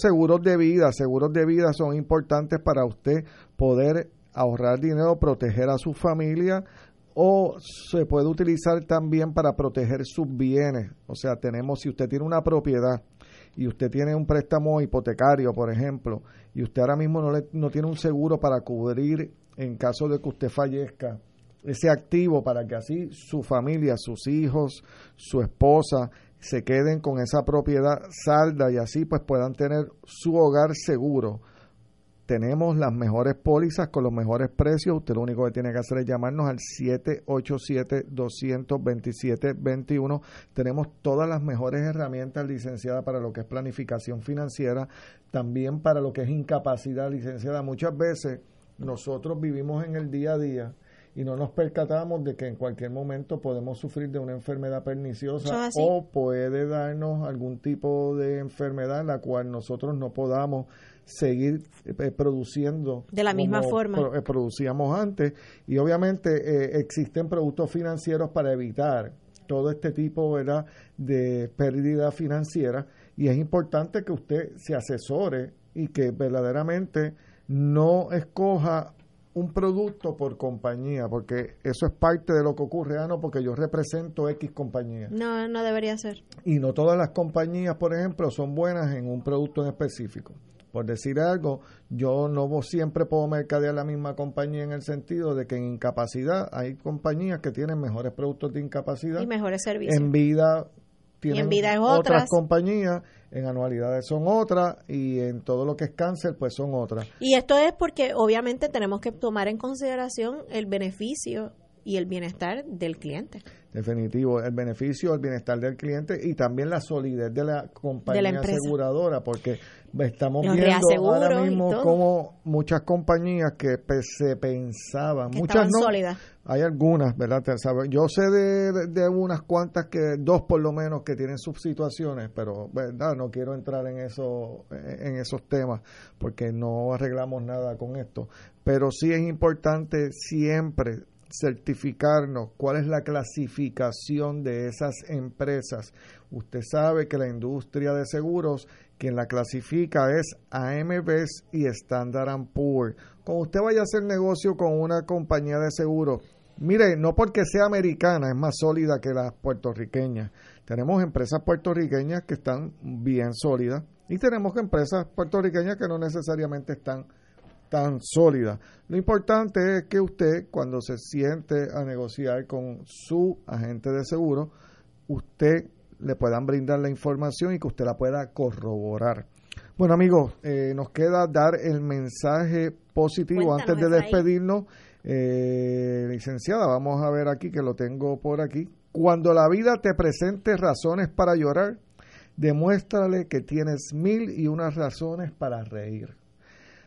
seguros de vida, seguros de vida son importantes para usted poder ahorrar dinero, proteger a su familia o se puede utilizar también para proteger sus bienes. O sea, tenemos, si usted tiene una propiedad y usted tiene un préstamo hipotecario, por ejemplo, y usted ahora mismo no, le, no tiene un seguro para cubrir en caso de que usted fallezca ese activo para que así su familia, sus hijos, su esposa se queden con esa propiedad salda y así pues puedan tener su hogar seguro tenemos las mejores pólizas con los mejores precios. Usted lo único que tiene que hacer es llamarnos al 787-227-21. Tenemos todas las mejores herramientas licenciadas para lo que es planificación financiera, también para lo que es incapacidad licenciada. Muchas veces nosotros vivimos en el día a día y no nos percatamos de que en cualquier momento podemos sufrir de una enfermedad perniciosa o puede darnos algún tipo de enfermedad en la cual nosotros no podamos seguir eh, produciendo de la misma forma. eh, producíamos antes. Y obviamente eh, existen productos financieros para evitar todo este tipo ¿verdad? de pérdida financiera. Y es importante que usted se asesore y que verdaderamente no escoja un producto por compañía, porque eso es parte de lo que ocurre, ah, no, porque yo represento X compañía. No, no debería ser. Y no todas las compañías, por ejemplo, son buenas en un producto en específico. Por decir algo, yo no siempre puedo mercadear la misma compañía en el sentido de que en incapacidad hay compañías que tienen mejores productos de incapacidad. Y mejores servicios. En vida tienen en vida otras. compañías, en anualidades son otras y en todo lo que es cáncer pues son otras. Y esto es porque obviamente tenemos que tomar en consideración el beneficio y el bienestar del cliente. Definitivo, el beneficio, el bienestar del cliente y también la solidez de la compañía aseguradora, porque estamos viendo ahora mismo como muchas compañías que se pensaban, muchas no, sólidas. hay algunas, ¿verdad? Yo sé de, unas cuantas que, dos por lo menos, que tienen sus situaciones, pero verdad no quiero entrar en, eso, en esos temas porque no arreglamos nada con esto, pero sí es importante siempre certificarnos cuál es la clasificación de esas empresas. Usted sabe que la industria de seguros, quien la clasifica es AMBS y Standard Poor's. Cuando usted vaya a hacer negocio con una compañía de seguros, mire, no porque sea americana, es más sólida que las puertorriqueñas. Tenemos empresas puertorriqueñas que están bien sólidas y tenemos empresas puertorriqueñas que no necesariamente están tan sólida. Lo importante es que usted, cuando se siente a negociar con su agente de seguro, usted le puedan brindar la información y que usted la pueda corroborar. Bueno amigos, eh, nos queda dar el mensaje positivo antes de despedirnos. Eh, licenciada, vamos a ver aquí que lo tengo por aquí. Cuando la vida te presente razones para llorar, demuéstrale que tienes mil y unas razones para reír.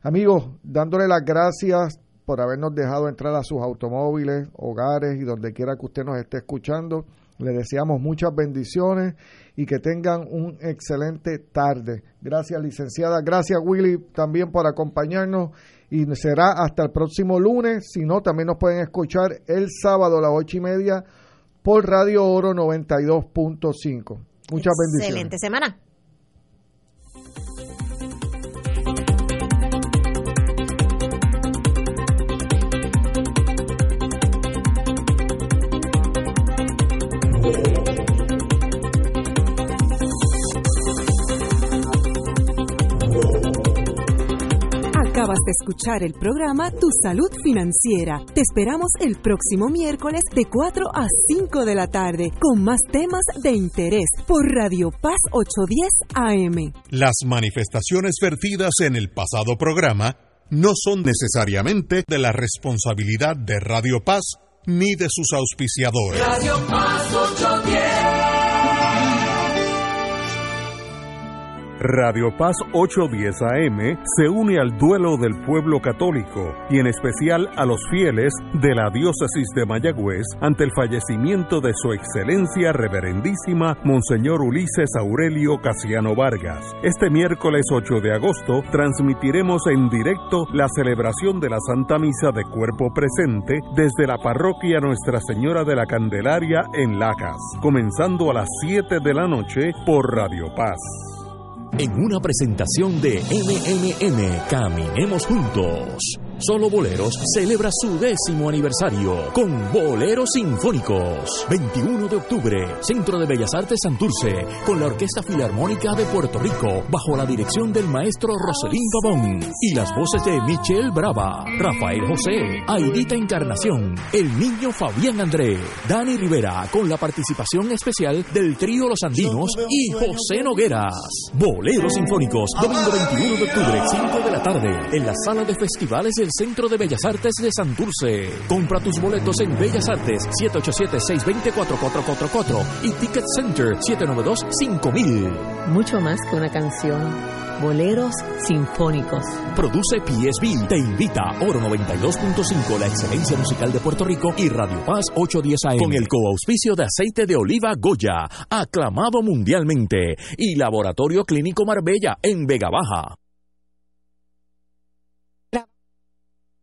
Amigos, dándole las gracias por habernos dejado entrar a sus automóviles, hogares y donde quiera que usted nos esté escuchando. Le deseamos muchas bendiciones y que tengan un excelente tarde. Gracias, licenciada. Gracias, Willy, también por acompañarnos. Y será hasta el próximo lunes. Si no, también nos pueden escuchar el sábado a las ocho y media por Radio Oro 92.5. Muchas bendiciones. Excelente semana. Acabas de escuchar el programa Tu Salud Financiera. Te esperamos el próximo miércoles de 4 a 5 de la tarde con más temas de interés por Radio Paz 810 AM. Las manifestaciones vertidas en el pasado programa no son necesariamente de la responsabilidad de Radio Paz ni de sus auspiciadores. Radio Paz 810. Radio Paz 810 AM se une al duelo del pueblo católico y en especial a los fieles de la diócesis de Mayagüez ante el fallecimiento de su excelencia reverendísima Monseñor Ulises Aurelio Casiano Vargas. Este miércoles 8 de agosto transmitiremos en directo la celebración de la Santa Misa de Cuerpo Presente desde la parroquia Nuestra Señora de la Candelaria en Lacas, comenzando a las 7 de la noche por Radio Paz. En una presentación de MMM Caminemos Juntos. Solo Boleros celebra su décimo aniversario con Boleros Sinfónicos. 21 de octubre, Centro de Bellas Artes Santurce, con la Orquesta Filarmónica de Puerto Rico, bajo la dirección del maestro Roselín Pavón y las voces de Michelle Brava, Rafael José, Aidita Encarnación, el niño Fabián André, Dani Rivera, con la participación especial del trío Los Andinos y José Nogueras. Boleros Sinfónicos, domingo 21 de octubre, 5 de la tarde, en la sala de festivales del Centro de Bellas Artes de Santurce. Compra tus boletos en Bellas Artes 787-620-4444 y Ticket Center 792-5000. Mucho más que una canción. Boleros Sinfónicos. Produce PSB. Te invita Oro 92.5, la excelencia musical de Puerto Rico y Radio Paz 810 AM. Con el coauspicio de aceite de oliva Goya, aclamado mundialmente. Y Laboratorio Clínico Marbella en Vega Baja.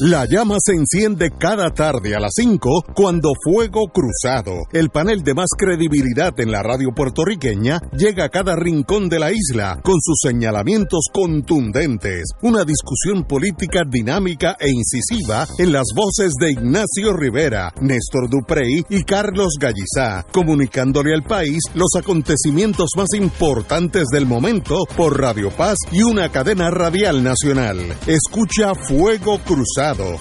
La llama se enciende cada tarde a las 5 cuando Fuego Cruzado, el panel de más credibilidad en la radio puertorriqueña, llega a cada rincón de la isla con sus señalamientos contundentes, una discusión política dinámica e incisiva en las voces de Ignacio Rivera, Néstor Duprey y Carlos Gallizá, comunicándole al país los acontecimientos más importantes del momento por Radio Paz y una cadena radial nacional. Escucha Fuego Cruzado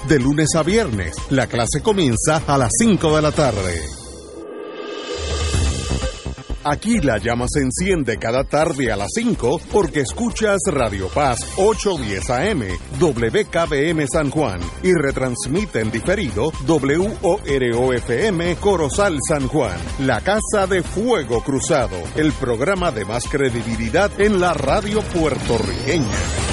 de lunes a viernes. La clase comienza a las 5 de la tarde. Aquí la llama se enciende cada tarde a las 5 porque escuchas Radio Paz 810 AM, WKBM San Juan y retransmite en diferido WOROFM Corozal San Juan, la Casa de Fuego Cruzado, el programa de más credibilidad en la radio puertorriqueña.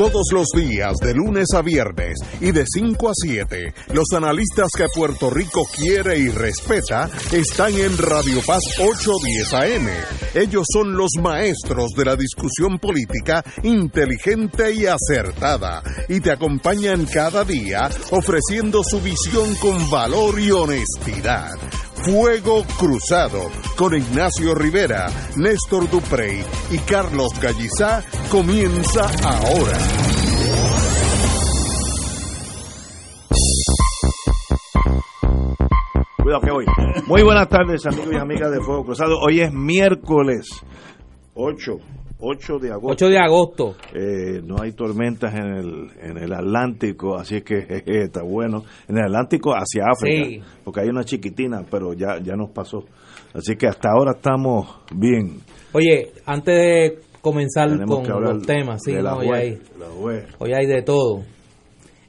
todos los días de lunes a viernes y de 5 a 7. Los analistas que Puerto Rico quiere y respeta están en Radio Paz 810 AM. Ellos son los maestros de la discusión política inteligente y acertada y te acompañan cada día ofreciendo su visión con valor y honestidad. Fuego Cruzado con Ignacio Rivera, Néstor Duprey y Carlos Gallizá comienza ahora. Cuidado que voy. Muy buenas tardes amigos y amigas de Fuego Cruzado. Hoy es miércoles 8 8 de agosto. 8 de agosto. Eh, no hay tormentas en el, en el Atlántico, así que está bueno. En el Atlántico hacia África, porque hay una chiquitina, pero ya, ya nos pasó. Así que hasta ahora estamos bien. Oye, antes de comenzar con los temas, sí, hoy, hay, hoy hay de todo.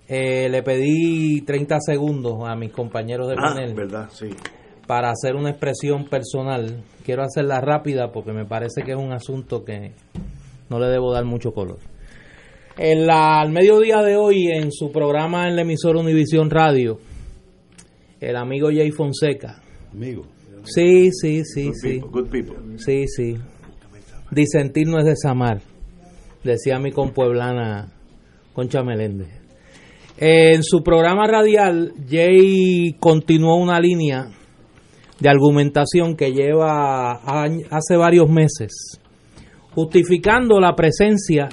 Eh, le pedí 30 segundos a mis compañeros de ah, panel. verdad, sí para hacer una expresión personal. Quiero hacerla rápida porque me parece que es un asunto que no le debo dar mucho color. En la, al mediodía de hoy, en su programa en la emisora Univisión Radio, el amigo Jay Fonseca. Amigo. Sí, sí, sí, sí. Sí, sí. Disentir no es desamar, decía mi compueblana Concha Meléndez. En su programa radial, Jay continuó una línea de argumentación que lleva hace varios meses, justificando la presencia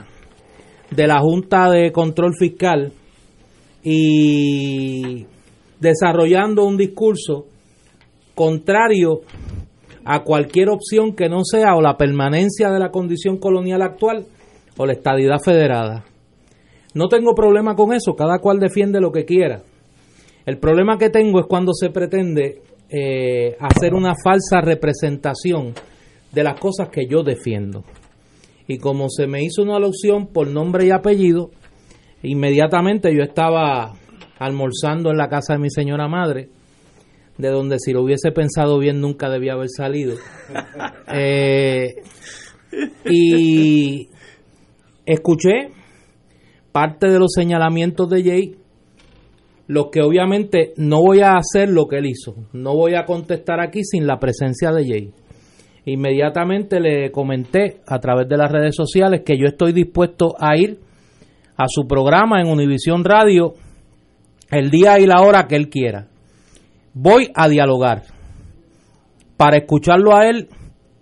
de la Junta de Control Fiscal y desarrollando un discurso contrario a cualquier opción que no sea o la permanencia de la condición colonial actual o la estadidad federada. No tengo problema con eso, cada cual defiende lo que quiera. El problema que tengo es cuando se pretende eh, hacer una falsa representación de las cosas que yo defiendo. Y como se me hizo una alusión por nombre y apellido, inmediatamente yo estaba almorzando en la casa de mi señora madre, de donde si lo hubiese pensado bien nunca debía haber salido. Eh, y escuché parte de los señalamientos de Jay, los que obviamente no voy a hacer lo que él hizo, no voy a contestar aquí sin la presencia de Jay. Inmediatamente le comenté a través de las redes sociales que yo estoy dispuesto a ir a su programa en Univisión Radio el día y la hora que él quiera. Voy a dialogar. Para escucharlo a él,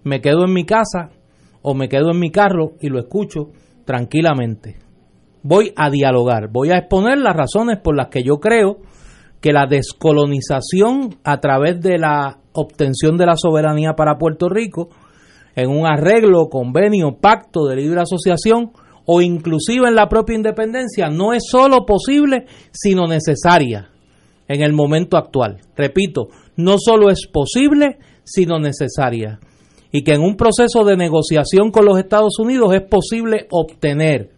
me quedo en mi casa o me quedo en mi carro y lo escucho tranquilamente. Voy a dialogar, voy a exponer las razones por las que yo creo que la descolonización a través de la obtención de la soberanía para Puerto Rico en un arreglo, convenio, pacto de libre asociación o inclusive en la propia independencia no es solo posible, sino necesaria en el momento actual. Repito, no solo es posible, sino necesaria. Y que en un proceso de negociación con los Estados Unidos es posible obtener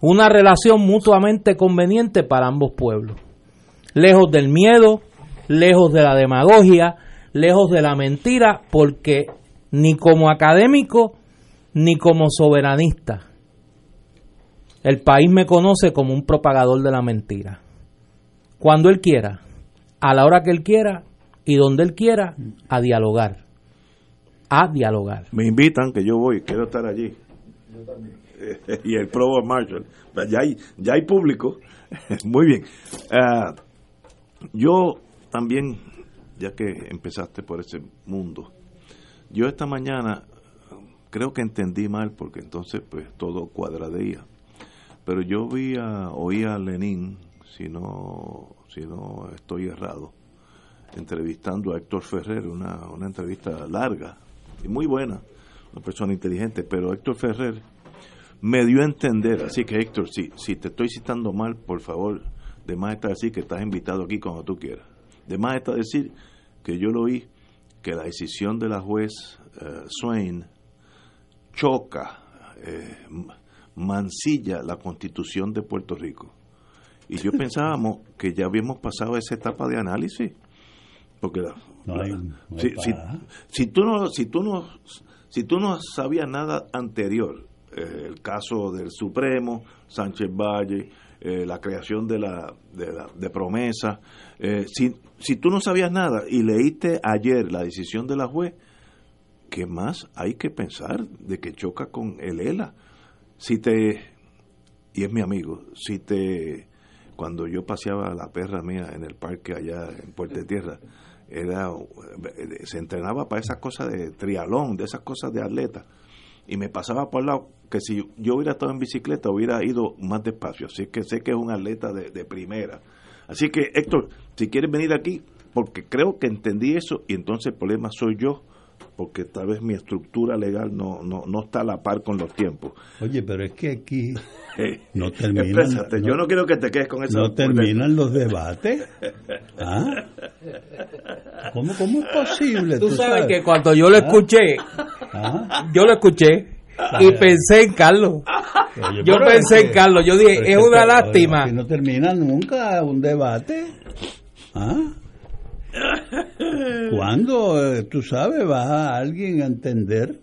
una relación mutuamente conveniente para ambos pueblos. Lejos del miedo, lejos de la demagogia, lejos de la mentira, porque ni como académico ni como soberanista el país me conoce como un propagador de la mentira. Cuando él quiera, a la hora que él quiera y donde él quiera, a dialogar. A dialogar. Me invitan, que yo voy, quiero estar allí. Yo también. y el Provo Marshall. Ya hay, ya hay público. Muy bien. Ah, yo también, ya que empezaste por ese mundo, yo esta mañana creo que entendí mal porque entonces pues todo cuadradeía pero yo vi a, oí a Lenin, si no, si no estoy errado, entrevistando a Héctor Ferrer, una, una entrevista larga y muy buena, una persona inteligente, pero Héctor Ferrer me dio a entender, así que Héctor, si, si te estoy citando mal, por favor, de más está decir que estás invitado aquí cuando tú quieras. De más está decir que yo lo oí, que la decisión de la juez eh, Swain choca eh, mancilla la constitución de Puerto Rico. Y yo pensábamos que ya habíamos pasado esa etapa de análisis. Porque si, tú no, si, tú no, si tú no sabías nada anterior, eh, el caso del Supremo, Sánchez Valle, eh, la creación de la de, la, de promesa, eh, si, si tú no sabías nada y leíste ayer la decisión de la juez, ¿qué más hay que pensar de que choca con el ELA? si te, y es mi amigo, si te, cuando yo paseaba la perra mía en el parque allá en Puerto Tierra, era, se entrenaba para esas cosas de trialón, de esas cosas de atleta, y me pasaba por el lado que si yo hubiera estado en bicicleta hubiera ido más despacio, así que sé que es un atleta de, de primera. Así que Héctor, si quieres venir aquí, porque creo que entendí eso y entonces el problema soy yo, porque tal vez mi estructura legal no, no, no está a la par con los tiempos. Oye, pero es que aquí no terminan. yo no quiero que te quedes con eso. No terminan los debates. ¿Ah? ¿Cómo, ¿Cómo, es posible? Tú, sabes, que cuando yo lo ¿Ah? escuché, ¿Ah? yo lo escuché y pensé en Carlos. yo pensé en Carlos. Yo dije, es una lástima. no termina nunca un debate. ¿Ah? ¿Cuándo, eh, tú sabes, va a alguien a entender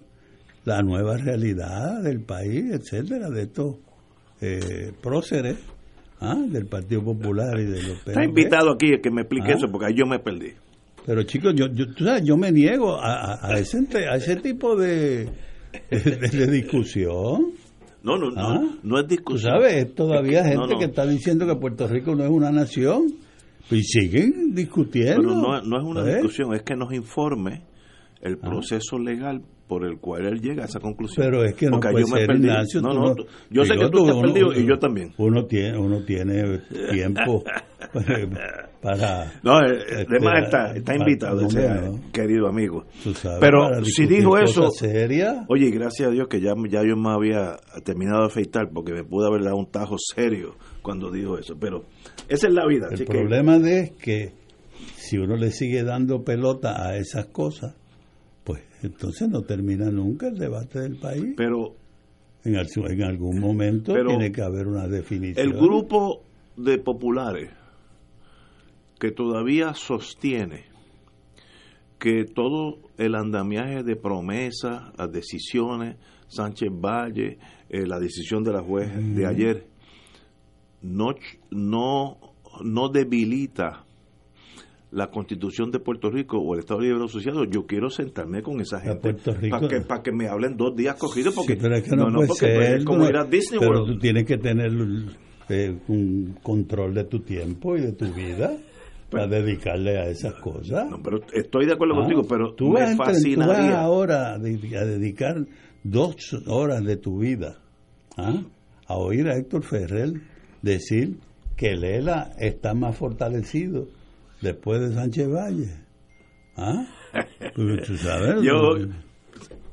la nueva realidad del país, etcétera, de estos eh, próceres ¿ah? del Partido Popular y de los Está invitado aquí a que me explique ¿Ah? eso, porque ahí yo me perdí. Pero chicos, yo, yo, tú sabes, yo me niego a, a, ese, a ese tipo de, de, discusión. No, no, no, ¿Ah? no es discusión. Tú sabes, todavía gente que está diciendo que Puerto Rico no es una nación y siguen discutiendo. Pero no, no es una ¿Eh? discusión, es que nos informe el ah. proceso legal por el cual él llega a esa conclusión. Pero es que no puede ser, Ignacio, no, no, yo sé que tú te has perdido y yo también. Uno tiene, uno tiene tiempo para... No, además eh, este, está, está invitado ese querido amigo. Pero si dijo eso... Seria, oye, gracias a Dios que ya, ya yo me había terminado de afeitar porque me pude haber dado un tajo serio cuando dijo eso. Pero esa es la vida. El problema es que si uno le sigue dando pelota a esas cosas, entonces no termina nunca el debate del país. Pero en, en algún momento tiene que haber una definición. El grupo de populares que todavía sostiene que todo el andamiaje de promesas, las decisiones, Sánchez Valle, eh, la decisión de la juez de ayer, no, no, no debilita la constitución de Puerto Rico o el Estado Libre Asociado, yo quiero sentarme con esa gente para que, para que me hablen dos días cogidos porque no, no, porque es como ir a Disney pero tú tienes que tener eh, un control de tu tiempo y de tu vida para dedicarle a esas cosas. No, pero estoy de acuerdo ah, contigo, pero tú me fascinaría. Tú ahora a dedicar dos horas de tu vida ¿ah? a oír a Héctor Ferrer decir que Lela está más fortalecido después de Sánchez Valle. ¿Ah? Pues, ¿Tú sabes? Yo,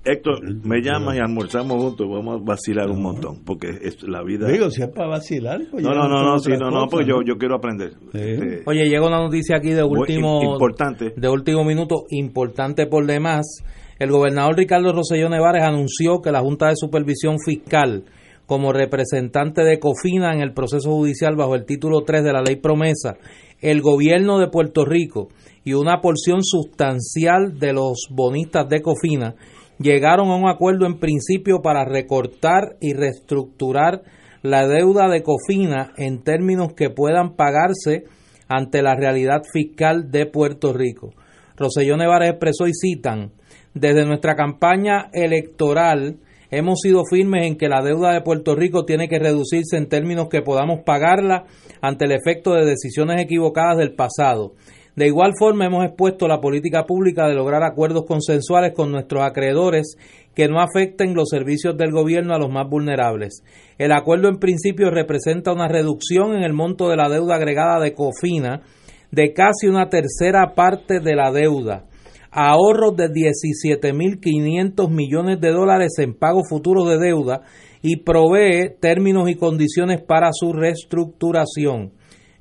Héctor, me llamas y almorzamos juntos, vamos a vacilar un montón, porque es la vida. Digo, si es para vacilar, pues No, no, no, no, sí, no, no, pues yo, yo quiero aprender. Este, Oye, llega una noticia aquí de último. Importante. De último minuto, importante por demás. El gobernador Ricardo Rosselló Nevares anunció que la Junta de Supervisión Fiscal, como representante de COFINA en el proceso judicial bajo el título 3 de la ley promesa, el gobierno de Puerto Rico y una porción sustancial de los bonistas de COFINA llegaron a un acuerdo en principio para recortar y reestructurar la deuda de COFINA en términos que puedan pagarse ante la realidad fiscal de Puerto Rico. Roselló Nevares expresó y citan, desde nuestra campaña electoral hemos sido firmes en que la deuda de Puerto Rico tiene que reducirse en términos que podamos pagarla ante el efecto de decisiones equivocadas del pasado. De igual forma, hemos expuesto la política pública de lograr acuerdos consensuales con nuestros acreedores que no afecten los servicios del gobierno a los más vulnerables. El acuerdo en principio representa una reducción en el monto de la deuda agregada de COFINA de casi una tercera parte de la deuda, ahorros de 17.500 millones de dólares en pagos futuros de deuda y provee términos y condiciones para su reestructuración.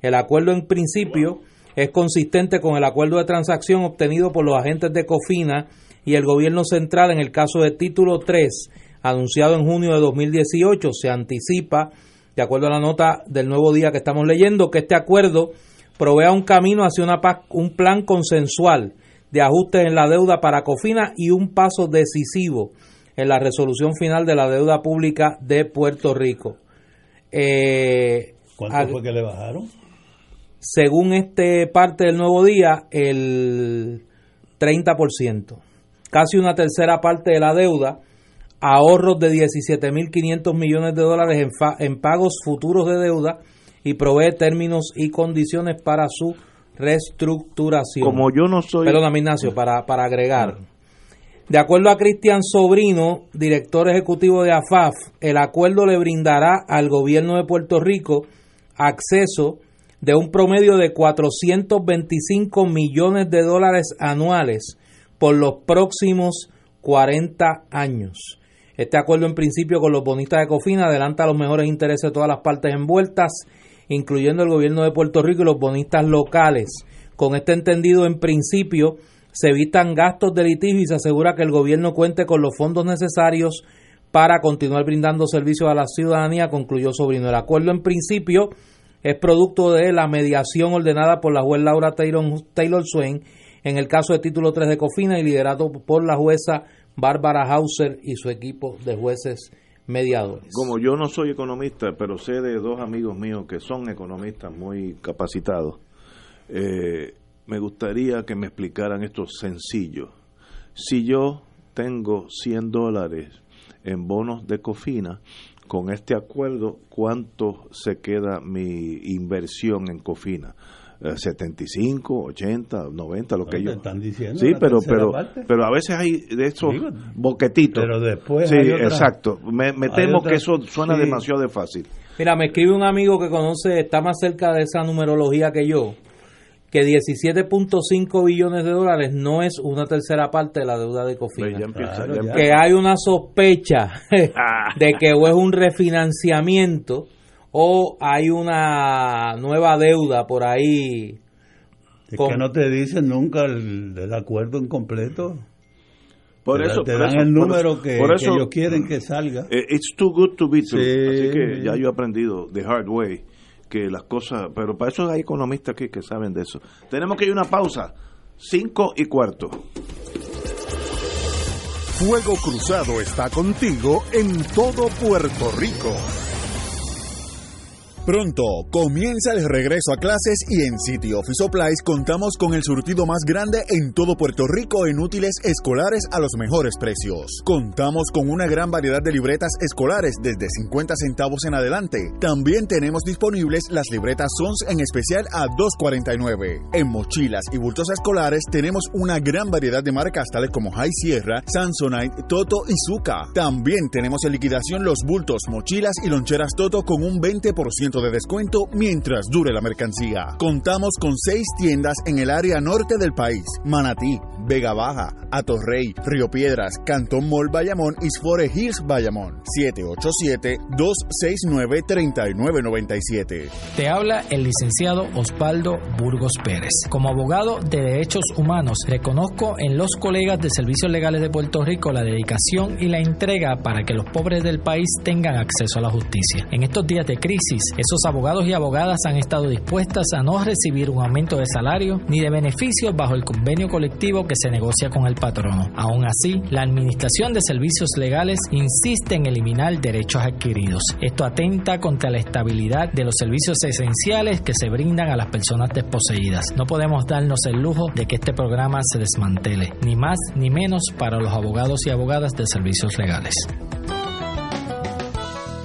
El acuerdo en principio es consistente con el acuerdo de transacción obtenido por los agentes de COFINA y el gobierno central en el caso de título 3, anunciado en junio de 2018. Se anticipa, de acuerdo a la nota del nuevo día que estamos leyendo, que este acuerdo provea un camino hacia una un plan consensual de ajustes en la deuda para COFINA y un paso decisivo en la resolución final de la deuda pública de Puerto Rico. Eh, ¿Cuánto fue que le bajaron? según este parte del nuevo día, el 30%. Casi una tercera parte de la deuda, ahorros de 17.500 millones de dólares en, en pagos futuros de deuda y provee términos y condiciones para su reestructuración. Como yo no soy... Perdón, Ignacio, para, para agregar. De acuerdo a Cristian Sobrino, director ejecutivo de AFAF, el acuerdo le brindará al gobierno de Puerto Rico acceso de un promedio de 425 millones de dólares anuales por los próximos 40 años. Este acuerdo en principio con los bonistas de Cofina adelanta los mejores intereses de todas las partes envueltas, incluyendo el gobierno de Puerto Rico y los bonistas locales. Con este entendido en principio se evitan gastos de litigio y se asegura que el gobierno cuente con los fondos necesarios para continuar brindando servicios a la ciudadanía, concluyó Sobrino. El acuerdo en principio es producto de la mediación ordenada por la juez Laura Taylor, Taylor Swain en el caso de título 3 de Cofina y liderado por la jueza Bárbara Hauser y su equipo de jueces mediadores. Como yo no soy economista, pero sé de dos amigos míos que son economistas muy capacitados, eh, me gustaría que me explicaran esto sencillo. Si yo tengo 100 dólares en bonos de Cofina, con este acuerdo, ¿cuánto se queda mi inversión en Cofina? 75, 80, 90, lo que ellos están diciendo. Sí, pero pero pero a veces hay de esos boquetitos. Pero después Sí, exacto. Me, temo que eso suena demasiado de fácil. Mira, me escribe un amigo que conoce, está más cerca de esa numerología que yo que 17.5 billones de dólares no es una tercera parte de la deuda de Cofina. que hay una sospecha ah. de que o es un refinanciamiento o hay una nueva deuda por ahí. Es que no te dicen nunca el, acuerdo en completo. Por eso, te dan el número que, ellos quieren que salga. Eh, it's too good to be true. Así que ya yo he aprendido the hard way que las cosas, pero para eso hay economistas aquí que saben de eso. Tenemos que ir a una pausa, cinco y cuarto. Fuego Cruzado está contigo en todo Puerto Rico. Pronto comienza el regreso a clases y en City Office Supplies contamos con el surtido más grande en todo Puerto Rico en útiles escolares a los mejores precios. Contamos con una gran variedad de libretas escolares desde 50 centavos en adelante. También tenemos disponibles las libretas Sons en especial a 2.49. En mochilas y bultos escolares tenemos una gran variedad de marcas tales como High Sierra, Samsonite, Toto y Zuka. También tenemos en liquidación los bultos, mochilas y loncheras Toto con un 20% de descuento mientras dure la mercancía. Contamos con seis tiendas en el área norte del país: Manatí, Vega Baja, Atorrey, Río Piedras, Cantón Mall Bayamón y Sfore Hills Bayamón. 787-269-3997. Te habla el licenciado Osvaldo Burgos Pérez. Como abogado de derechos humanos, reconozco en los colegas de Servicios Legales de Puerto Rico la dedicación y la entrega para que los pobres del país tengan acceso a la justicia. En estos días de crisis, esos abogados y abogadas han estado dispuestas a no recibir un aumento de salario ni de beneficios bajo el convenio colectivo que se negocia con el patrono. Aún así, la Administración de Servicios Legales insiste en eliminar derechos adquiridos. Esto atenta contra la estabilidad de los servicios esenciales que se brindan a las personas desposeídas. No podemos darnos el lujo de que este programa se desmantele, ni más ni menos para los abogados y abogadas de servicios legales.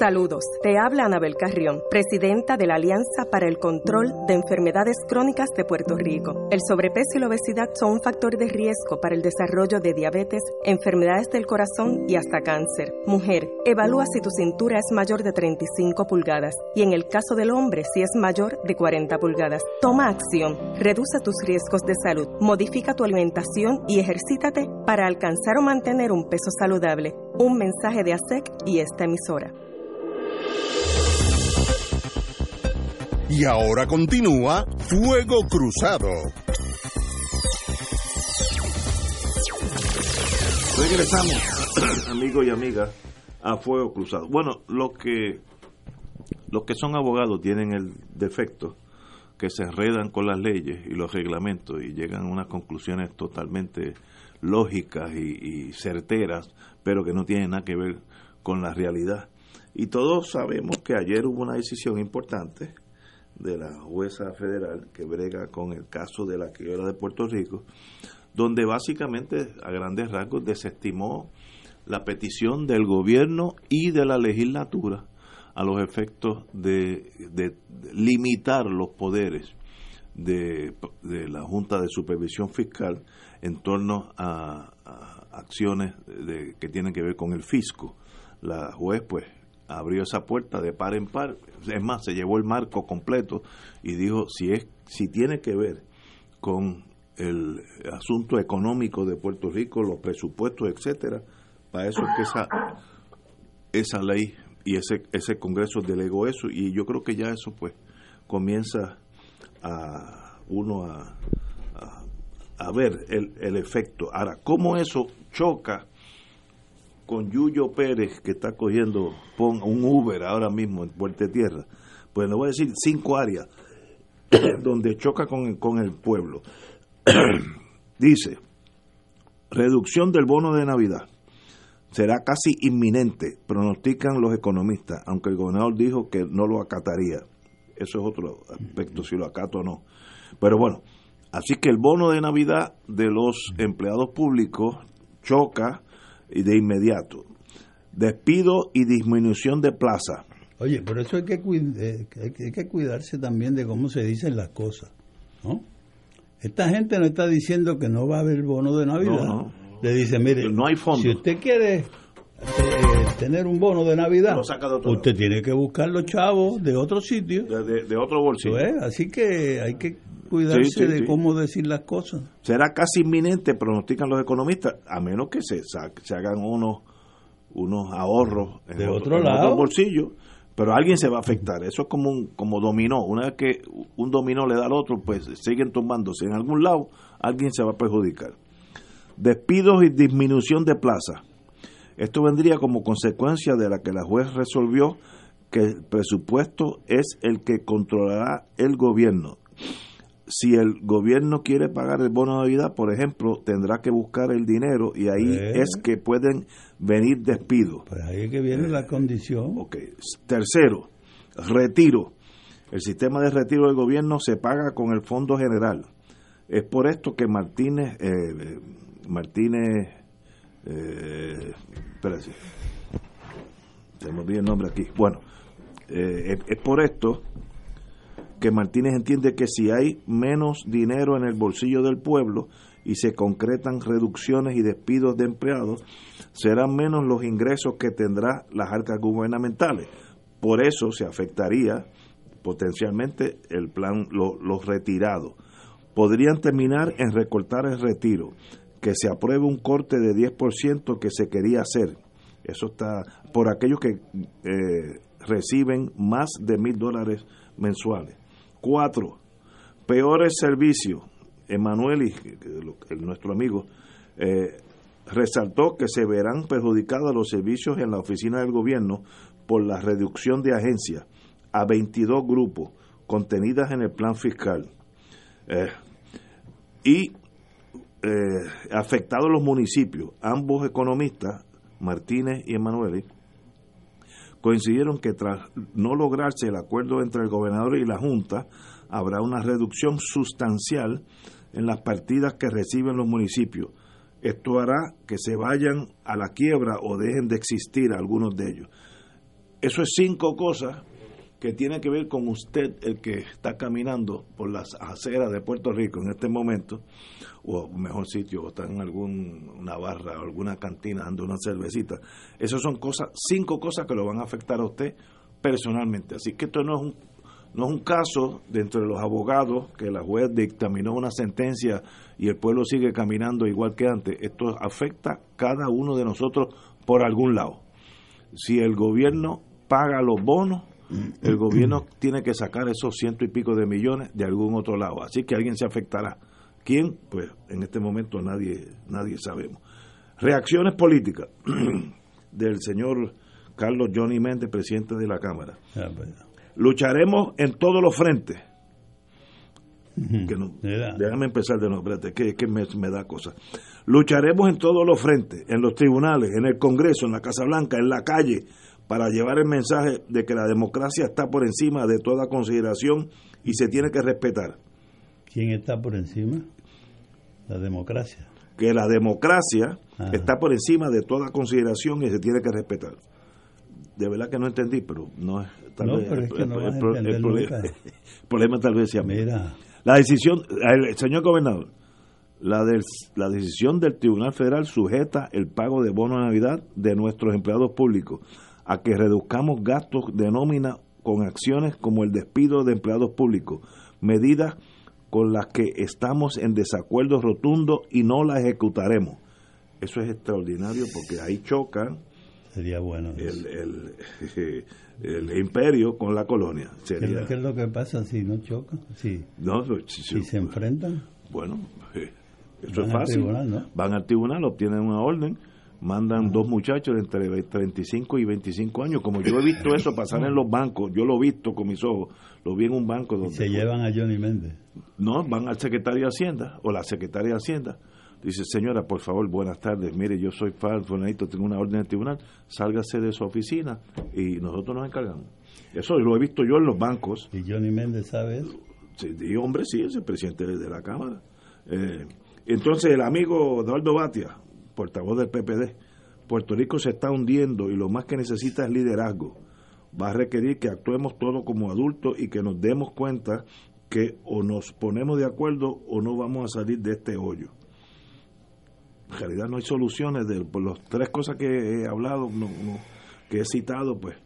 Saludos, te habla Anabel Carrión, presidenta de la Alianza para el Control de Enfermedades Crónicas de Puerto Rico. El sobrepeso y la obesidad son un factor de riesgo para el desarrollo de diabetes, enfermedades del corazón y hasta cáncer. Mujer, evalúa si tu cintura es mayor de 35 pulgadas y en el caso del hombre si es mayor de 40 pulgadas. Toma acción, reduce tus riesgos de salud, modifica tu alimentación y ejercítate para alcanzar o mantener un peso saludable. Un mensaje de ASEC y esta emisora. Y ahora continúa Fuego Cruzado. Regresamos, amigos y amigas, a Fuego Cruzado. Bueno, los que, los que son abogados tienen el defecto que se enredan con las leyes y los reglamentos y llegan a unas conclusiones totalmente lógicas y, y certeras, pero que no tienen nada que ver con la realidad. Y todos sabemos que ayer hubo una decisión importante de la jueza federal que brega con el caso de la quiebra de Puerto Rico, donde básicamente a grandes rasgos desestimó la petición del gobierno y de la legislatura a los efectos de, limitar los poderes de, la Junta de Supervisión Fiscal en torno a, acciones que tienen que ver con el fisco. La juez pues abrió esa puerta de par en par, es más, se llevó el marco completo y dijo si es si tiene que ver con el asunto económico de Puerto Rico, los presupuestos, etcétera, para eso es que esa esa ley y ese ese Congreso delegó eso y yo creo que ya eso pues comienza a uno a, a, a ver el, el efecto. Ahora, ¿cómo eso choca con Yuyo Pérez, que está cogiendo un Uber ahora mismo en Puerto Tierra, pues le voy a decir cinco áreas donde choca con, con el pueblo. Dice, reducción del bono de Navidad será casi inminente, pronostican los economistas, aunque el gobernador dijo que no lo acataría. Eso es otro aspecto, si lo acato o no. Pero bueno, Así que el bono de Navidad de los empleados públicos choca de inmediato. Despido y disminución de plaza. Oye, por eso hay que, eh, hay que cuidarse también de cómo se dicen las cosas. ¿no? Esta gente no está diciendo que no va a haber bono de Navidad. Le dice, mire, no hay fondo. si usted quiere eh, tener un bono de Navidad, usted tiene que buscar los chavos de otro sitio. De, otro bolsillo. Así que hay que cuidarse de cómo decir las cosas. Será casi inminente, pronostican los economistas, a menos que se, se hagan unos unos ahorros en de otro, lado. bolsillo, pero alguien se va a afectar. Eso es como un como dominó. Una vez que un dominó le da al otro, pues siguen tomándose. En algún lado alguien se va a perjudicar. Despidos y disminución de plaza. Esto vendría como consecuencia de la que la juez resolvió que el presupuesto es el que controlará el gobierno si el gobierno quiere pagar el bono de Navidad, por ejemplo, tendrá que buscar el dinero y ahí es que pueden venir despidos. Pues ahí es que viene la condición. Okay. Tercero, retiro. El sistema de retiro del gobierno se paga con el Fondo General. Es por esto que Martínez, eh, Martínez, eh, espérate, tenemos bien el nombre aquí. Bueno, eh, es por esto que Martínez entiende que si hay menos dinero en el bolsillo del pueblo y se concretan reducciones y despidos de empleados, serán menos los ingresos que tendrá las arcas gubernamentales. Por eso se afectaría potencialmente el plan, los retirados. Podrían terminar en recortar el retiro, que se apruebe un corte de 10% que se quería hacer. Eso está por aquellos que eh, reciben más de mil dólares mensuales. Cuatro, peores servicios. Emanuel, nuestro amigo, eh, resaltó que se verán perjudicados los servicios en la oficina del gobierno por la reducción de agencias a 22 grupos contenidas en el plan fiscal. Eh, y eh, afectados los municipios, ambos economistas, Martínez y Emanueli, coincidieron que tras no lograrse el acuerdo entre el gobernador y la Junta, habrá una reducción sustancial en las partidas que reciben los municipios. Esto hará que se vayan a la quiebra o dejen de existir algunos de ellos. Eso es cinco cosas que tienen que ver con usted, el que está caminando por las aceras de Puerto Rico en este momento, o mejor sitio, o está en alguna barra o alguna cantina dando una cervecita. Esas son cosas, cinco cosas que lo van a afectar a usted personalmente. Así que esto no es un, no es un caso de entre los abogados que la juez dictaminó una sentencia y el pueblo sigue caminando igual que antes. Esto afecta a cada uno de nosotros por algún lado. Si el gobierno paga los bonos, el gobierno tiene que sacar esos ciento y pico de millones de algún otro lado. Así que alguien se afectará. ¿Quién? Pues en este momento nadie, nadie sabemos. Reacciones políticas del señor Carlos Johnny Méndez, presidente de la Cámara. Ah, pues. Lucharemos en todos los frentes. déjame empezar de nuevo, espérate, que, que me, me da cosa. Lucharemos en todos los frentes, en los tribunales, en el Congreso, en la Casa Blanca, en la calle, para llevar el mensaje de que la democracia está por encima de toda consideración y se tiene que respetar. ¿Quién está por encima? La democracia. Que la democracia está por encima de toda consideración y se tiene que respetar. De verdad que no entendí, pero no es tal no, pero es que no el, problema, problema tal vez sea Mira. La decisión, el señor gobernador, la, del, la decisión del Tribunal Federal sujeta el pago de bono de Navidad de nuestros empleados públicos a que reduzcamos gastos de nómina con acciones como el despido de empleados públicos, medidas con las que estamos en desacuerdo rotundo y no las ejecutaremos. Eso es extraordinario porque ahí choca Sería bueno el, el, imperio con la colonia. Sería, ¿Qué, es lo que pasa si no chocan? Si, no, si, se enfrentan. Bueno, eso es fácil. Van al tribunal, obtienen una orden mandan dos muchachos de entre 35 y 25 años, como yo he visto eso pasar en los bancos, yo lo he visto con mis ojos, lo vi en un banco donde... ¿Se llevan a Johnny Méndez? No, van al secretario de Hacienda o la secretaria de Hacienda. Dice, señora, por favor, buenas tardes, mire, yo soy Fulanito, tengo una orden del tribunal, sálgase de su oficina y nosotros nos encargamos. Eso lo he visto yo en los bancos. ¿Y Johnny Méndez sabe eso? Sí, hombre, sí, es el presidente de la Cámara. Eh, entonces, el amigo Eduardo Batia, portavoz del PPD, Puerto Rico se está hundiendo y lo más que necesita es liderazgo. Va a requerir que actuemos todos como adultos y que nos demos cuenta que o nos ponemos de acuerdo o no vamos a salir de este hoyo. En realidad no hay soluciones de por las tres cosas que he hablado, que he citado, pues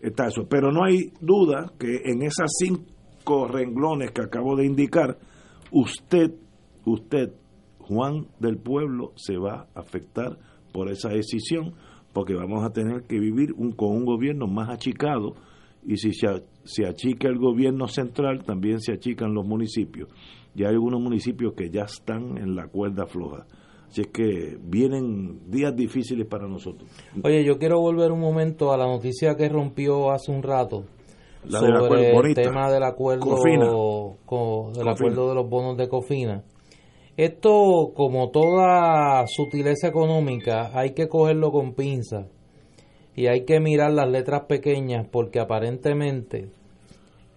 está eso. Pero no hay duda que en esas cinco renglones que acabo de indicar, usted, usted, Juan del Pueblo, se va a afectar por esa decisión, porque vamos a tener que vivir un, con un gobierno más achicado y si se, se achica el gobierno central, también se achican los municipios. Y hay algunos municipios que ya están en la cuerda floja. Así es que vienen días difíciles para nosotros. Oye, yo quiero volver un momento a la noticia que rompió hace un rato sobre el tema del acuerdo del acuerdo de los bonos de Cofina. Esto, como toda sutileza económica, hay que cogerlo con pinza y hay que mirar las letras pequeñas porque aparentemente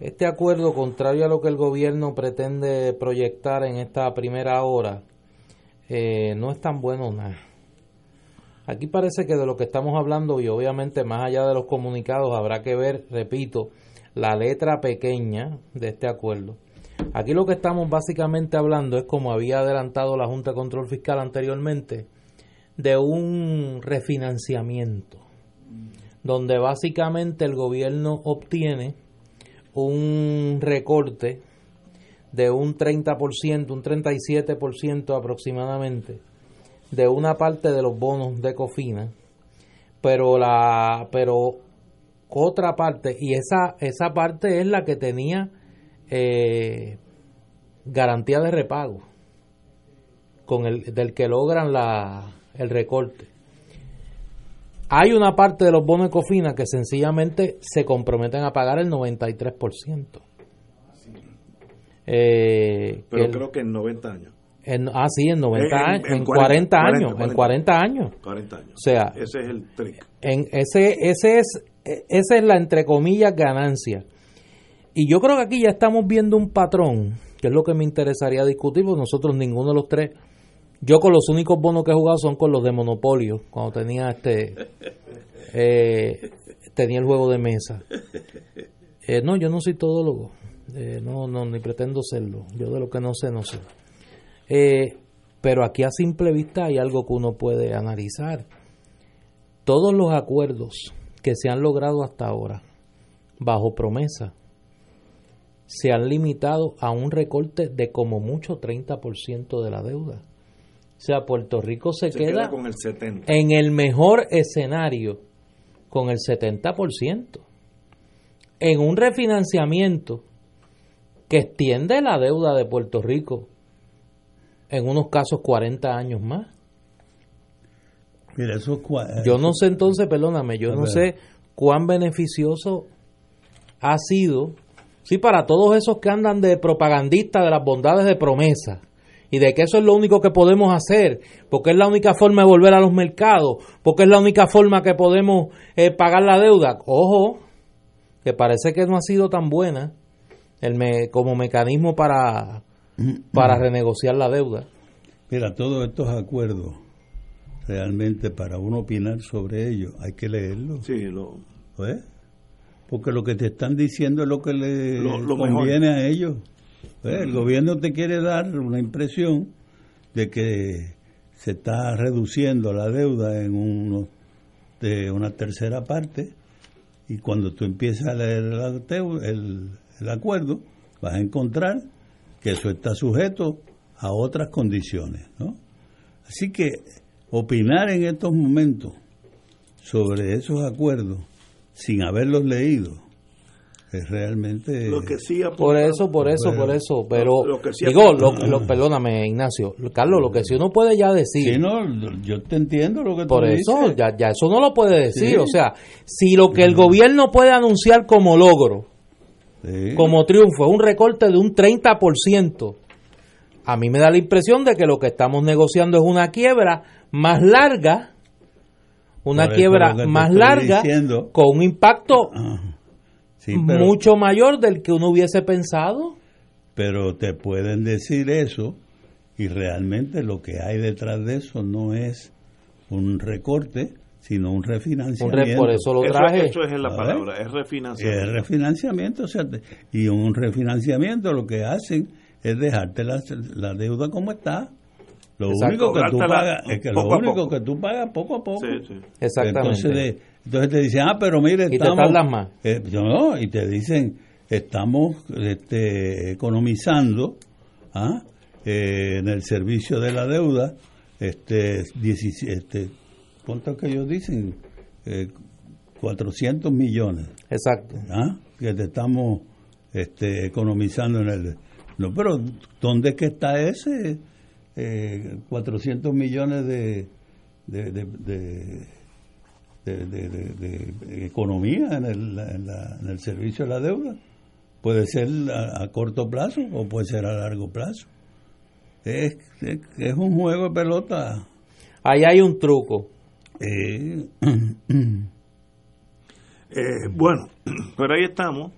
este acuerdo, contrario a lo que el gobierno pretende proyectar en esta primera hora, eh, no es tan bueno nada. Aquí parece que de lo que estamos hablando, y obviamente más allá de los comunicados, habrá que ver, repito, la letra pequeña de este acuerdo. Aquí lo que estamos básicamente hablando es, como había adelantado la Junta de Control Fiscal anteriormente, de un refinanciamiento, donde básicamente el gobierno obtiene un recorte de un 30%, un 37% aproximadamente de una parte de los bonos de Cofina, pero la pero otra parte y esa esa parte es la que tenía eh, garantía de repago con el del que logran la el recorte. Hay una parte de los bonos de Cofina que sencillamente se comprometen a pagar el 93%. Eh, Pero creo que en 90 años. En, ah, sí, en 90 años, en, 40, años, en 40 años. 40 años. O sea, ese es el trick. En ese, ese es, esa es la entre comillas ganancia. Y yo creo que aquí ya estamos viendo un patrón, que es lo que me interesaría discutir, porque nosotros ninguno de los tres, yo con los únicos bonos que he jugado son con los de Monopolio, cuando tenía este, eh, tenía el juego de mesa. Eh, no, yo no soy todólogo. Eh, no, no, ni pretendo serlo. Yo de lo que no sé, no sé. Eh, pero aquí a simple vista hay algo que uno puede analizar. Todos los acuerdos que se han logrado hasta ahora, bajo promesa, se han limitado a un recorte de como mucho 30% de la deuda. O sea, Puerto Rico se, queda, con el 70. en el mejor escenario con el 70%. En un refinanciamiento que extiende la deuda de Puerto Rico en unos casos 40 años más. Mira, eso yo no sé entonces, perdóname, yo no sé cuán beneficioso ha sido, sí, para todos esos que andan de propagandistas de las bondades de promesa y de que eso es lo único que podemos hacer, porque es la única forma de volver a los mercados, porque es la única forma que podemos eh, pagar la deuda. Ojo, que parece que no ha sido tan buena el me, como mecanismo para, para renegociar la deuda. Mira, todos estos acuerdos, realmente para uno opinar sobre ellos, hay que leerlos. Sí, lo... Porque lo que te están diciendo es lo que le conviene a ellos. El gobierno te quiere dar una impresión de que se está reduciendo la deuda en uno, de una tercera parte y cuando tú empiezas a leer el, el, el acuerdo, vas a encontrar que eso está sujeto a otras condiciones. ¿no? Así que opinar en estos momentos sobre esos acuerdos sin haberlos leído. Es realmente lo que sí por eso por eso por eso pero digo lo, perdóname Ignacio Carlos lo que sí uno puede ya decir sí, no, yo te entiendo lo que por eso Ya, ya eso no lo puede decir o sea si lo que el gobierno puede anunciar como logro como triunfo, es un recorte de un 30%. A mí me da la impresión de que lo que estamos negociando es una quiebra más larga, una quiebra más larga, con un impacto mucho mayor del que uno hubiese pensado. pero te pueden decir eso y realmente lo que hay detrás de eso no es un recorte, sino un refinanciamiento. por eso lo traje. Eso, es la palabra, es refinanciamiento. Es refinanciamiento, o sea, y un refinanciamiento lo que hacen es dejarte la, la deuda como está. Lo único que tú pagas es que lo único que tú pagas poco a poco. Sí, sí. Exactamente. Entonces, te dicen, ah, pero mire, estamos, y te más. Eh, no, y te dicen, estamos este, economizando ¿ah? eh, en el servicio de la deuda, este, 17, este, ¿cuánto que ellos dicen? Eh, 400 millones. Exacto. ¿ah? Que te estamos este, economizando en el... No, pero ¿dónde que está ese eh, 400 millones de, de, de, de economía en el, en el servicio de la deuda? Puede ser a, corto plazo o puede ser a largo plazo. Es, es, un juego de pelota. Ahí hay un truco. Eh, eh, bueno, pero ahí estamos.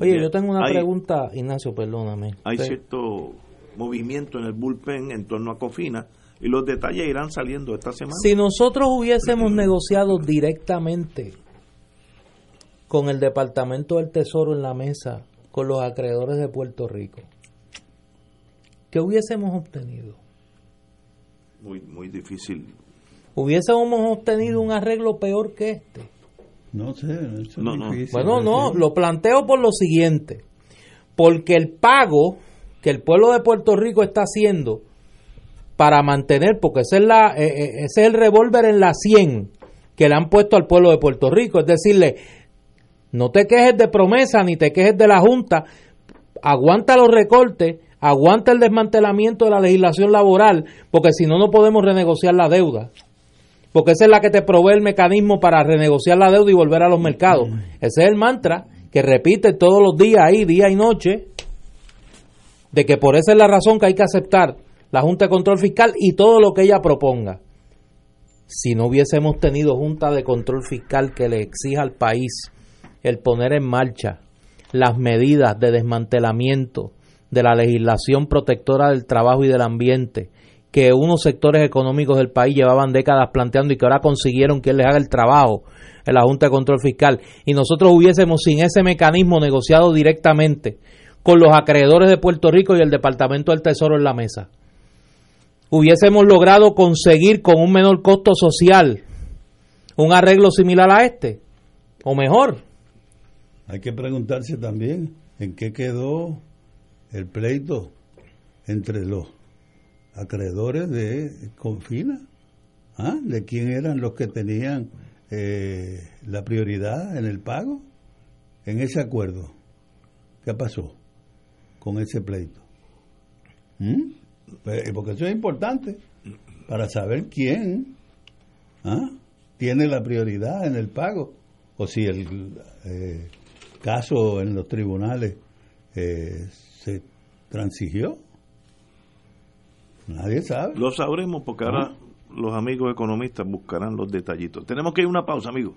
Oye, yo tengo una pregunta, Ignacio, perdóname. Hay cierto movimiento en el bullpen en torno a Cofina y los detalles irán saliendo esta semana. Si nosotros hubiésemos negociado directamente con el Departamento del Tesoro en la mesa, con los acreedores de Puerto Rico, ¿qué hubiésemos obtenido? Muy, muy difícil. ¿Hubiésemos obtenido un arreglo peor que este? No sé, eso no, difícil, Bueno, no, lo planteo por lo siguiente. Porque el pago que el pueblo de Puerto Rico está haciendo para mantener, porque ese es, la, eh, eh, ese es el revólver en la 100 que le han puesto al pueblo de Puerto Rico, es decirle, no te quejes de promesa ni te quejes de la Junta. Aguanta los recortes, aguanta el desmantelamiento de la legislación laboral, porque si no, no podemos renegociar la deuda. Porque esa es la que te provee el mecanismo para renegociar la deuda y volver a los mercados. Ese es el mantra que repite todos los días ahí, día y noche, de que por esa es la razón que hay que aceptar la Junta de Control Fiscal y todo lo que ella proponga. Si no hubiésemos tenido Junta de Control Fiscal que le exija al país el poner en marcha las medidas de desmantelamiento de la legislación protectora del trabajo y del ambiente que unos sectores económicos del país llevaban décadas planteando y que ahora consiguieron que les haga el trabajo en la Junta de Control Fiscal y nosotros hubiésemos sin ese mecanismo negociado directamente con los acreedores de Puerto Rico y el Departamento del Tesoro en la mesa. Hubiésemos logrado conseguir con un menor costo social un arreglo similar a este, o mejor. Hay que preguntarse también en qué quedó el pleito entre los acreedores de Confina, ¿Ah? de quién eran los que tenían eh, la prioridad en el pago en ese acuerdo. ¿Qué pasó con ese pleito? ¿Mm? Pues, porque eso es importante para saber quién ¿ah? tiene la prioridad en el pago o si el eh, caso en los tribunales eh, se transigió. Nadie sabe. Lo sabremos porque ahora ah. los amigos economistas buscarán los detallitos. Tenemos que ir a una pausa, amigos.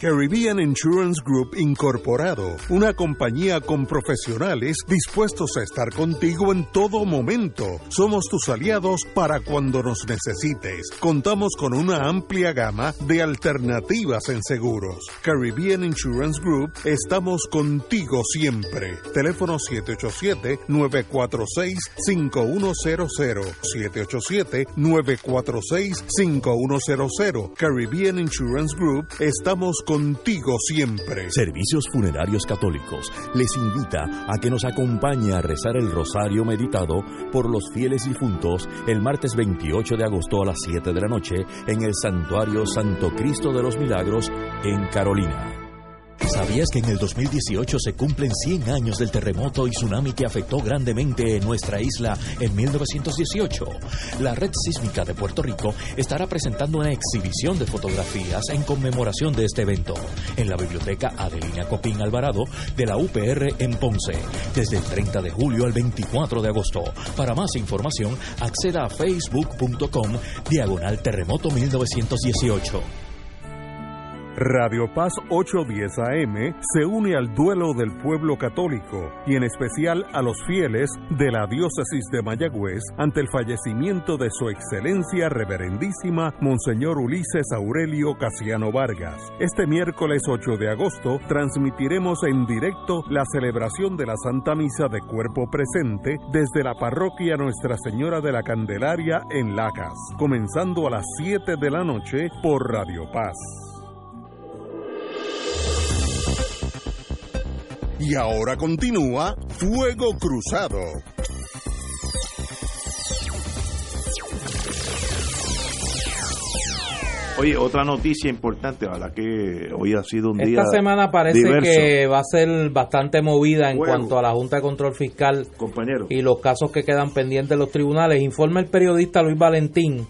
Caribbean Insurance Group Incorporado, una compañía con profesionales dispuestos a estar contigo en todo momento. Somos tus aliados para cuando nos necesites. Contamos con una amplia gama de alternativas en seguros. Caribbean Insurance Group, estamos contigo siempre. Teléfono 787-946-5100. 787-946-5100. Caribbean Insurance Group, estamos contigo siempre. Servicios Funerarios Católicos les invita a que nos acompañe a rezar el rosario meditado por los fieles difuntos el martes 28 de agosto a las 7 de la noche en el Santuario Santo Cristo de los Milagros en Carolina. ¿Sabías que en el 2018 se cumplen 100 años del terremoto y tsunami que afectó grandemente nuestra isla en 1918? La Red Sísmica de Puerto Rico estará presentando una exhibición de fotografías en conmemoración de este evento en la Biblioteca Adelina Copín Alvarado de la UPR en Ponce, desde el 30 de julio al 24 de agosto. Para más información, acceda a facebook.com diagonal terremoto 1918. Radio Paz 810 AM se une al duelo del pueblo católico y en especial a los fieles de la diócesis de Mayagüez ante el fallecimiento de su excelencia reverendísima Monseñor Ulises Aurelio Casiano Vargas. Este miércoles 8 de agosto transmitiremos en directo la celebración de la Santa Misa de Cuerpo Presente desde la parroquia Nuestra Señora de la Candelaria en Lacas, comenzando a las 7 de la noche por Radio Paz. Y ahora continúa Fuego Cruzado. Oye, otra noticia importante, la que hoy ha sido un día. Esta semana parece que va a ser bastante movida en cuanto a la Junta de Control Fiscal y los casos que quedan pendientes de los tribunales. Informa el periodista Luis Valentín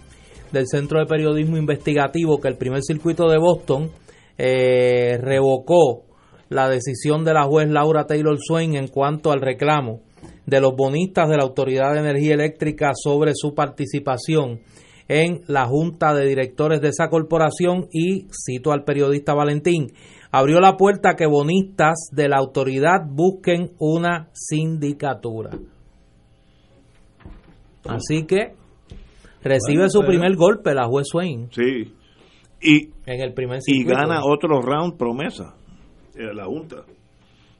del Centro de Periodismo Investigativo que el primer circuito de Boston eh, revocó la decisión de la juez Laura Taylor Swain en cuanto al reclamo de los bonistas de la Autoridad de Energía Eléctrica sobre su participación en la junta de directores de esa corporación y, cito al periodista Valentín, abrió la puerta a que bonistas de la autoridad busquen una sindicatura. Así que recibe su primer golpe la juez Swain. Sí. Y, en el primer y gana otro round promesa la Junta.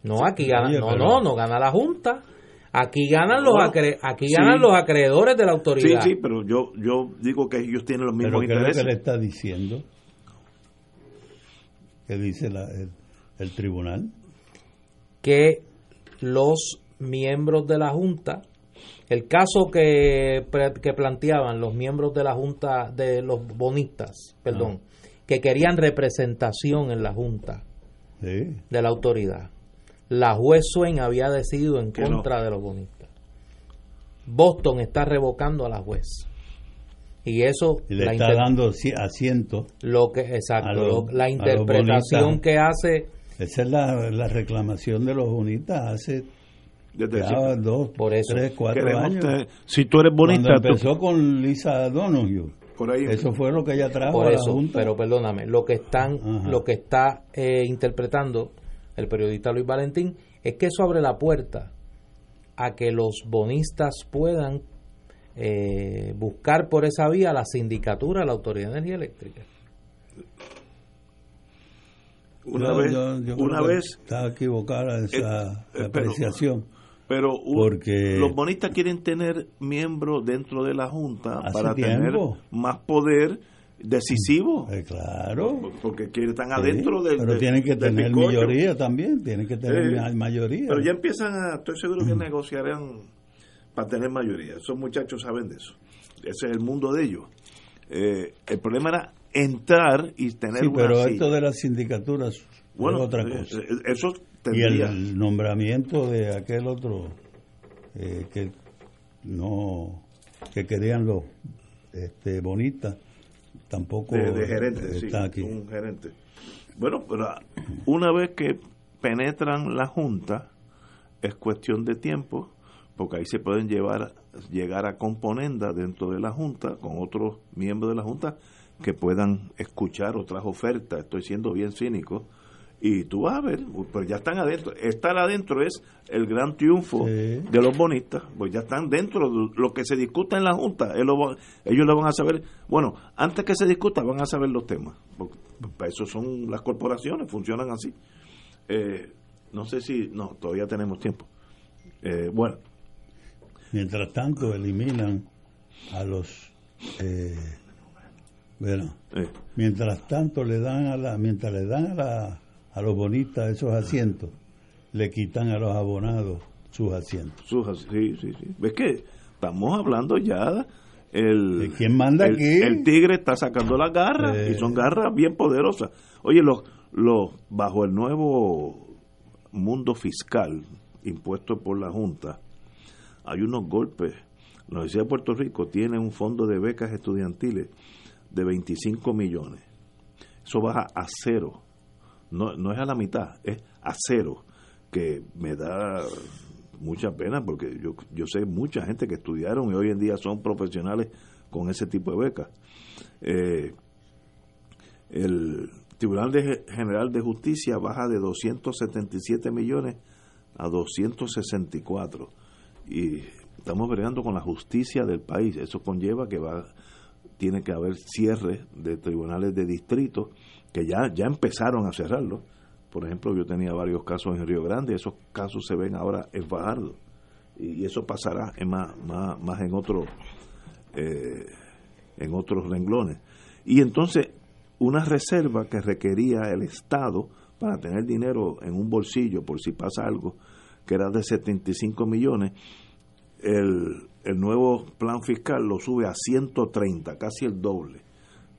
No, aquí gana, no, no, no gana la Junta. Aquí ganan los aquí ganan los acreedores de la autoridad. Sí, sí, pero yo yo digo que ellos tienen los mismos ¿Pero intereses. ¿Qué es lo que le está diciendo? ¿Qué dice el, el, tribunal? Que los miembros de la Junta, el caso que, que planteaban los miembros de la Junta, de los bonistas, perdón, ah. que querían representación en la Junta, de la autoridad. La juez Swain había decidido en contra de los bonistas. Boston está revocando a la juez. Y eso le está dando asiento. Lo que exacto, la interpretación que hace esa es la, reclamación de los bonistas hace desde dos, por eso, tres, cuatro años. si tú eres bonista, Cuando empezó con Lisa Eso fue lo que ella trajo a la Junta. Pero perdóname, lo que están, lo que está eh, interpretando el periodista Luis Valentín es que eso abre la puerta a que los bonistas puedan eh, buscar por esa vía la sindicatura de la Autoridad de Energía Eléctrica. Una vez, una vez está equivocada esa eh, apreciación. Pero los bonistas quieren tener miembros dentro de la Junta para tener más poder decisivo. Eh, claro. Porque quieren, están adentro del. Pero tienen que tener mayoría también, tienen que tener mayoría. Pero ya empiezan a. Estoy seguro que negociarán para tener mayoría. Esos muchachos saben de eso. Ese es el mundo de ellos. Eh, el problema era entrar y tener sí, pero esto de las sindicaturas bueno, es otra eh, cosa. Eso y el nombramiento de aquel otro eh, que no que querían los este bonitas tampoco de, gerente está aquí. un gerente. Bueno pero una vez que penetran la junta es cuestión de tiempo porque ahí se pueden llevar llegar a componenda dentro de la junta con otros miembros de la junta que puedan escuchar otras ofertas. Estoy siendo bien cínico y tú vas a ver, pues ya están adentro. Estar adentro es el gran triunfo de los bonistas, pues ya están dentro de lo que se discuta en la Junta. Ellos lo, van a saber, bueno, antes que se discuta van a saber los temas. Para eso son las corporaciones, funcionan así. Eh, no sé si, no, todavía tenemos tiempo. Eh, bueno. Mientras tanto, eliminan a los... Eh, Bueno, mientras tanto le dan a la, mientras le dan a, la, a los bonistas esos asientos, le quitan a los abonados sus asientos. sí, sí, sí. ¿Ves que estamos hablando ya el ¿De quién manda el, aquí? El tigre está sacando las garras y son garras bien poderosas. Oye, los los bajo el nuevo mundo fiscal impuesto por la Junta, hay unos golpes. La Universidad de Puerto Rico tiene un fondo de becas estudiantiles de 25 millones. Eso baja a cero. No, no es a la mitad, es a cero. Que me da mucha pena porque yo, yo sé mucha gente que estudiaron y hoy en día son profesionales con ese tipo de becas. Eh, el Tribunal General de Justicia baja de 277 millones a 264 y estamos bregando con la justicia del país. Eso conlleva que va tiene que haber cierre de tribunales de distrito que ya ya empezaron a cerrarlo. Por ejemplo, yo tenía varios casos en Río Grande, esos casos se ven ahora en y eso pasará en más, más, en otro eh, en otros renglones. Y entonces una reserva que requería el Estado para tener dinero en un bolsillo por si pasa algo, que era de 75 millones, el, el nuevo plan fiscal lo sube a 130, casi el doble.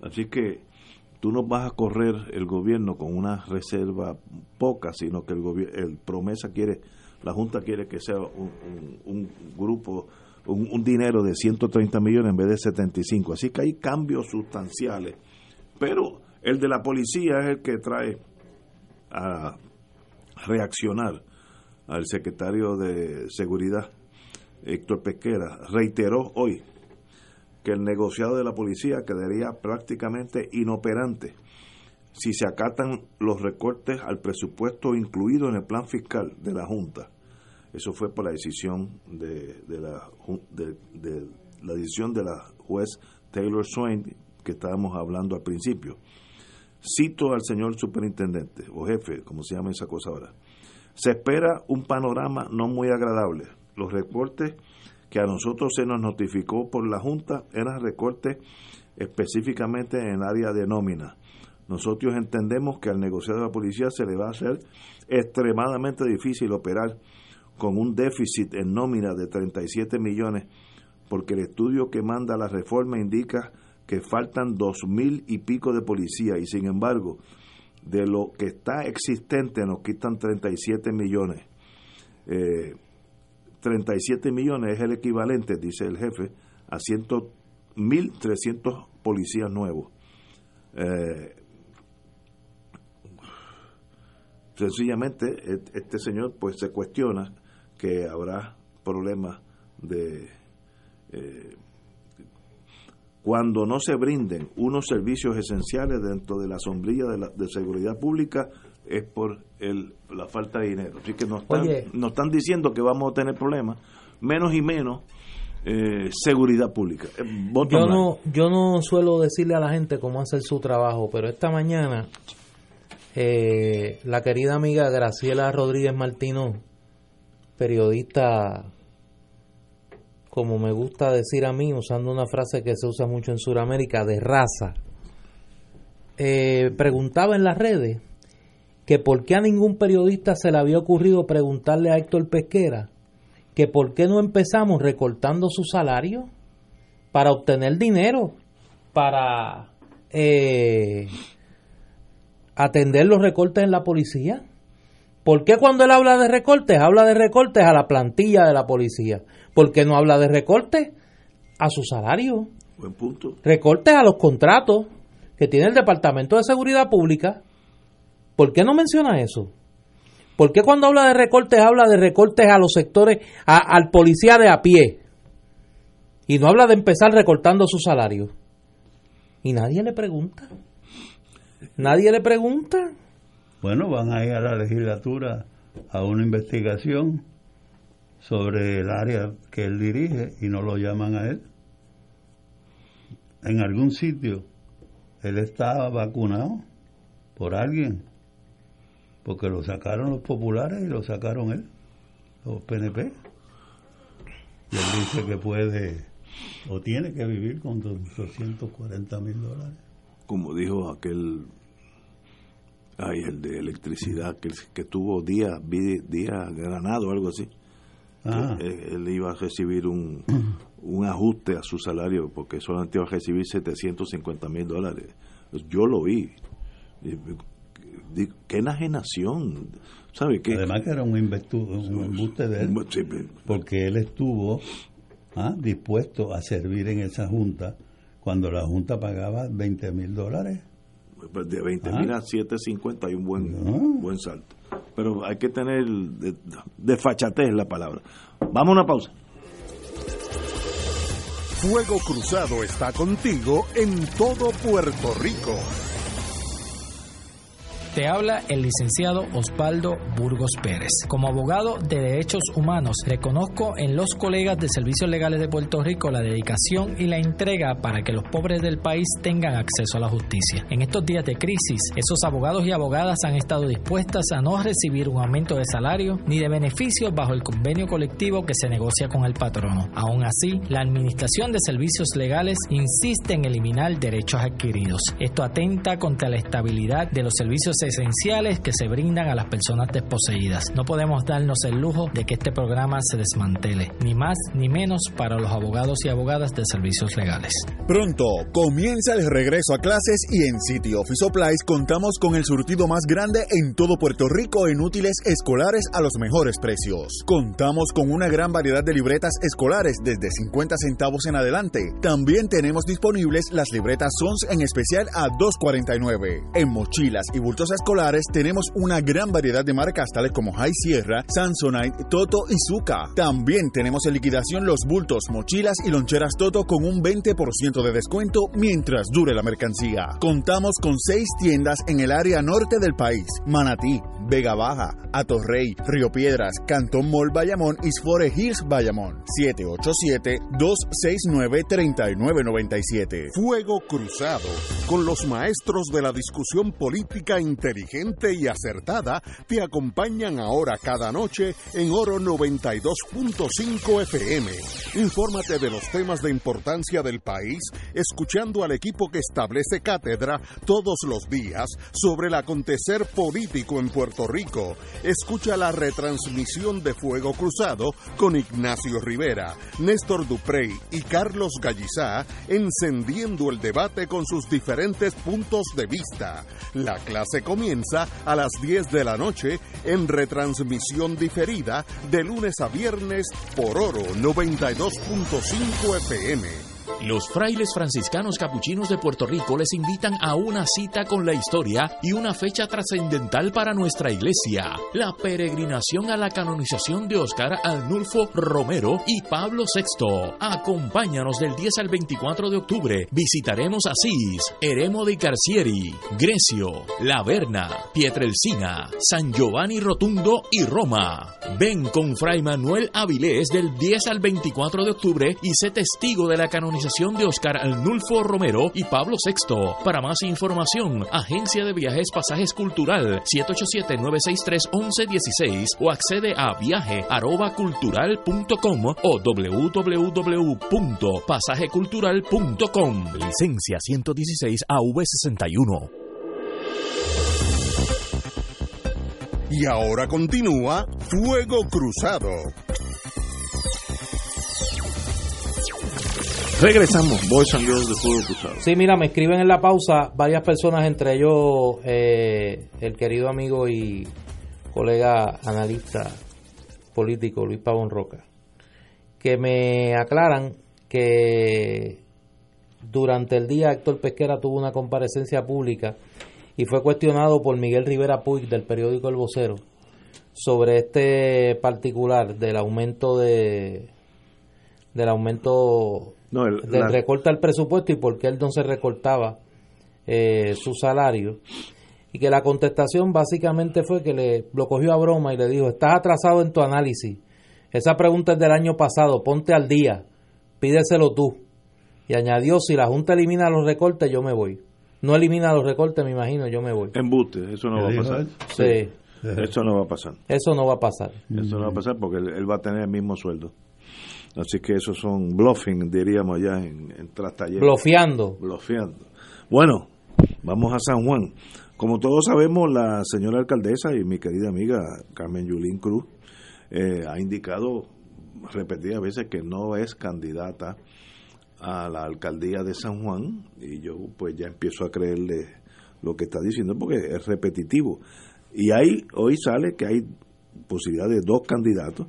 Así que tú no vas a correr el gobierno con una reserva poca, sino que el, el promesa quiere, la Junta quiere que sea un, un, grupo, un, un, dinero de 130 millones en vez de 75. Así que hay cambios sustanciales pero el de la policía es el que trae a reaccionar al secretario de Seguridad, Héctor Pesquera, reiteró hoy que el negociado de la policía quedaría prácticamente inoperante si se acatan los recortes al presupuesto incluido en el plan fiscal de la Junta. Eso fue por la decisión de, la, de la decisión de la juez Taylor Swain, que estábamos hablando al principio. Cito al señor superintendente o jefe, como se llama esa cosa ahora. Se espera un panorama no muy agradable. Los recortes que a nosotros se nos notificó por la Junta eran recortes específicamente en el área de nómina. Nosotros entendemos que al negociado de la policía se le va a hacer extremadamente difícil operar con un déficit en nómina de 37 millones, porque el estudio que manda la reforma indica que faltan dos mil y pico de policías y sin embargo de lo que está existente nos quitan 37 millones. Eh, 37 millones es el equivalente, dice el jefe, a 1.300 policías nuevos. Eh, sencillamente este señor pues se cuestiona que habrá problemas de eh, cuando no se brinden unos servicios esenciales dentro de la sombrilla de, la, de seguridad pública es por el, la falta de dinero. Así que nos están, nos están diciendo que vamos a tener problemas, menos y menos eh, seguridad pública. Eh, yo no, yo no suelo decirle a la gente cómo hacer su trabajo, pero esta mañana eh, la querida amiga Graciela Rodríguez Martino, periodista como me gusta decir a mí, usando una frase que se usa mucho en Sudamérica, de raza, eh, preguntaba en las redes que por qué a ningún periodista se le había ocurrido preguntarle a Héctor Pesquera que por qué no empezamos recortando su salario para obtener dinero, para eh, atender los recortes en la policía. ¿Por qué cuando él habla de recortes, habla de recortes a la plantilla de la policía? ¿Por qué no habla de recortes a su salario? Buen punto. Recortes a los contratos que tiene el Departamento de Seguridad Pública. ¿Por qué no menciona eso? ¿Por qué cuando habla de recortes habla de recortes a los sectores, al policía de a pie? Y no habla de empezar recortando su salario. Y nadie le pregunta. Nadie le pregunta. Bueno, van a ir a la legislatura a una investigación sobre el área que él dirige y no lo llaman a él. En algún sitio él estaba vacunado por alguien, porque lo sacaron los populares y lo sacaron él, los PNP. Y él dice que puede o tiene que vivir con 240 mil dólares. como dijo aquel, ay, el de electricidad, que, que tuvo día, día granado, algo así. Ah. Él, iba a recibir un, un ajuste a su salario porque solamente iba a recibir 750 mil dólares. Yo lo vi. Qué enajenación. ¿Sabe qué? Además que era un, un embuste de él, porque él estuvo ¿ah? dispuesto a servir en esa junta cuando la junta pagaba 20 mil dólares. Pues de 20 mil a 750 hay un buen, buen salto. Pero hay que tener desfachatez la palabra. Vamos a una pausa. Fuego Cruzado está contigo en todo Puerto Rico. Te habla el licenciado Osvaldo Burgos Pérez. Como abogado de derechos humanos, reconozco en los colegas de Servicios Legales de Puerto Rico la dedicación y la entrega para que los pobres del país tengan acceso a la justicia. En estos días de crisis, esos abogados y abogadas han estado dispuestas a no recibir un aumento de salario ni de beneficios bajo el convenio colectivo que se negocia con el patrono. Aún así, la Administración de Servicios Legales insiste en eliminar derechos adquiridos. Esto atenta contra la estabilidad de los servicios esenciales que se brindan a las personas desposeídas. No podemos darnos el lujo de que este programa se desmantele, ni más ni menos para los abogados y abogadas de servicios legales. Pronto comienza el regreso a clases y en City Office Supplies contamos con el surtido más grande en todo Puerto Rico en útiles escolares a los mejores precios. Contamos con una gran variedad de libretas escolares desde 50 centavos en adelante. También tenemos disponibles las libretas SONS en especial a 2.49. En mochilas y bultos escolares tenemos una gran variedad de marcas tales como High Sierra, Samsonite, Toto y Zuka. También tenemos en liquidación los bultos, mochilas y loncheras Toto con un 20% de descuento mientras dure la mercancía. Contamos con seis tiendas en el área norte del país: Manatí, Vega Baja, Atorrey, Río Piedras, Cantón Mall Bayamón y Sfore Hills Bayamón. 787-269-3997. Fuego Cruzado con los maestros de la discusión política inteligente y acertada te acompañan ahora cada noche en Oro 92.5 FM. Infórmate de los temas de importancia del país escuchando al equipo que establece cátedra todos los días sobre el acontecer político en Puerto Rico. Escucha la retransmisión de Fuego Cruzado con Ignacio Rivera, Néstor Duprey y Carlos Gallizá encendiendo el debate con sus diferentes puntos de vista. La clase comienza a las 10 de la noche en retransmisión diferida de lunes a viernes por Oro 92.5 FM. Los frailes franciscanos capuchinos de Puerto Rico les invitan a una cita con la historia y una fecha trascendental para nuestra iglesia, la peregrinación a la canonización de Oscar Arnulfo Romero y Pablo VI. Acompáñanos del 10 al 24 de octubre. Visitaremos Asís, Eremo de Carcieri, Grecio, La Verna, Pietrelcina, San Giovanni Rotundo y Roma. Ven con Fray Manuel Avilés del 10 al 24 de octubre y sé testigo de la canonización de Oscar Arnulfo Romero y Pablo VI. Para más información, Agencia de Viajes Pasajes Cultural 787-963-1116 o accede a viaje.cultural.com o www.pasajecultural.com. Licencia 116 AV61. Y ahora continúa Fuego Cruzado. Regresamos, Boys and Girls de Fuego Cruzado. Sí, mira, me escriben en la pausa varias personas, entre ellos eh, el querido amigo y colega analista político Luis Pavón Roca, que me aclaran que durante el día Héctor Pesquera tuvo una comparecencia pública y fue cuestionado por Miguel Rivera Puig del periódico El Vocero sobre este particular del aumento de del aumento no, del recorte al presupuesto y por qué él no se recortaba eh, su salario. Y que la contestación básicamente fue que le lo cogió a broma y le dijo, estás atrasado en tu análisis. Esa pregunta es del año pasado, ponte al día, pídeselo tú. Y añadió, si la Junta elimina los recortes, yo me voy. No elimina los recortes, me imagino, yo me voy. Embuste, eso no va a pasar. Sí. Eso no va a pasar. Eso no va a pasar. Eso no va a pasar porque él va a tener el mismo sueldo. Así que esos son bluffing, diríamos allá en, en Blofeando. Blofeando. Bueno, vamos a San Juan. Como todos sabemos, la señora alcaldesa y mi querida amiga Carmen Yulín Cruz eh, ha indicado repetidas veces que no es candidata a la alcaldía de San Juan y yo pues ya empiezo a creerle lo que está diciendo porque es repetitivo. Y ahí hoy sale que hay posibilidad de dos candidatos.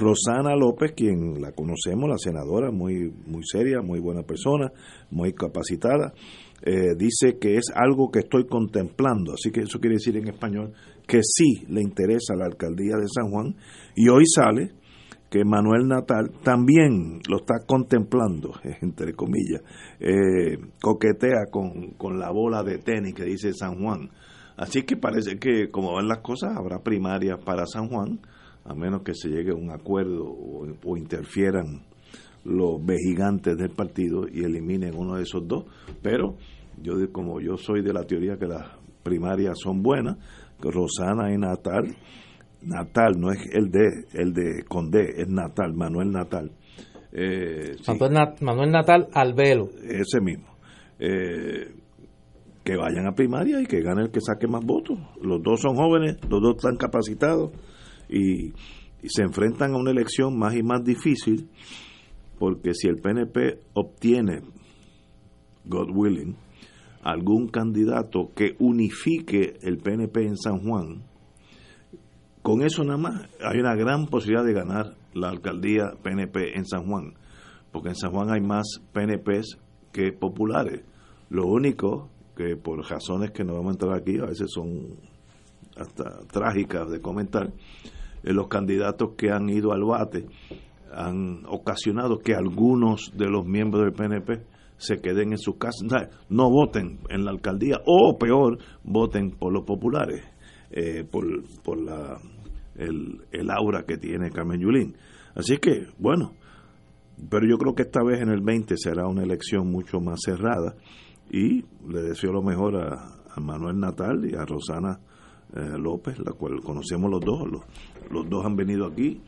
Rosana López, quien la conocemos, la senadora, muy, muy seria, muy buena persona, muy capacitada, eh, dice que es algo que estoy contemplando, así que eso quiere decir en español que sí le interesa la alcaldía de San Juan, y hoy sale que Manuel Natal también lo está contemplando, entre comillas, eh, coquetea con, con la bola de tenis que dice San Juan. Así que parece que, como ven las cosas, habrá primarias para San Juan, a menos que se llegue a un acuerdo o, interfieran los vejigantes del partido y eliminen uno de esos dos. Pero yo, como yo soy de la teoría que las primarias son buenas, Rosana y Natal Natal, no es el de, el de Condé, es Natal, Manuel Natal. Eh, Manuel, Natal al velo. Ese mismo. Eh, que vayan a primaria y que gane el que saque más votos. Los dos son jóvenes, los dos están capacitados y, se enfrentan a una elección más y más difícil porque si el PNP obtiene, God willing, algún candidato que unifique el PNP en San Juan, con eso nada más hay una gran posibilidad de ganar la alcaldía PNP en San Juan, porque en San Juan hay más PNPs que populares. Lo único que por razones que no vamos a entrar aquí, a veces son hasta trágicas de comentar, eh, los candidatos que han ido al bate han ocasionado que algunos de los miembros del PNP se queden en sus casas, no voten en la alcaldía o peor, voten por los populares. Eh, por, por la, el, aura que tiene Carmen Yulín. Así que, bueno, pero yo creo que esta vez en el 20 será una elección mucho más cerrada y le deseo lo mejor a, Manuel Natal y a Rosana eh, López, la cual conocemos los dos, los, los, dos han venido aquí.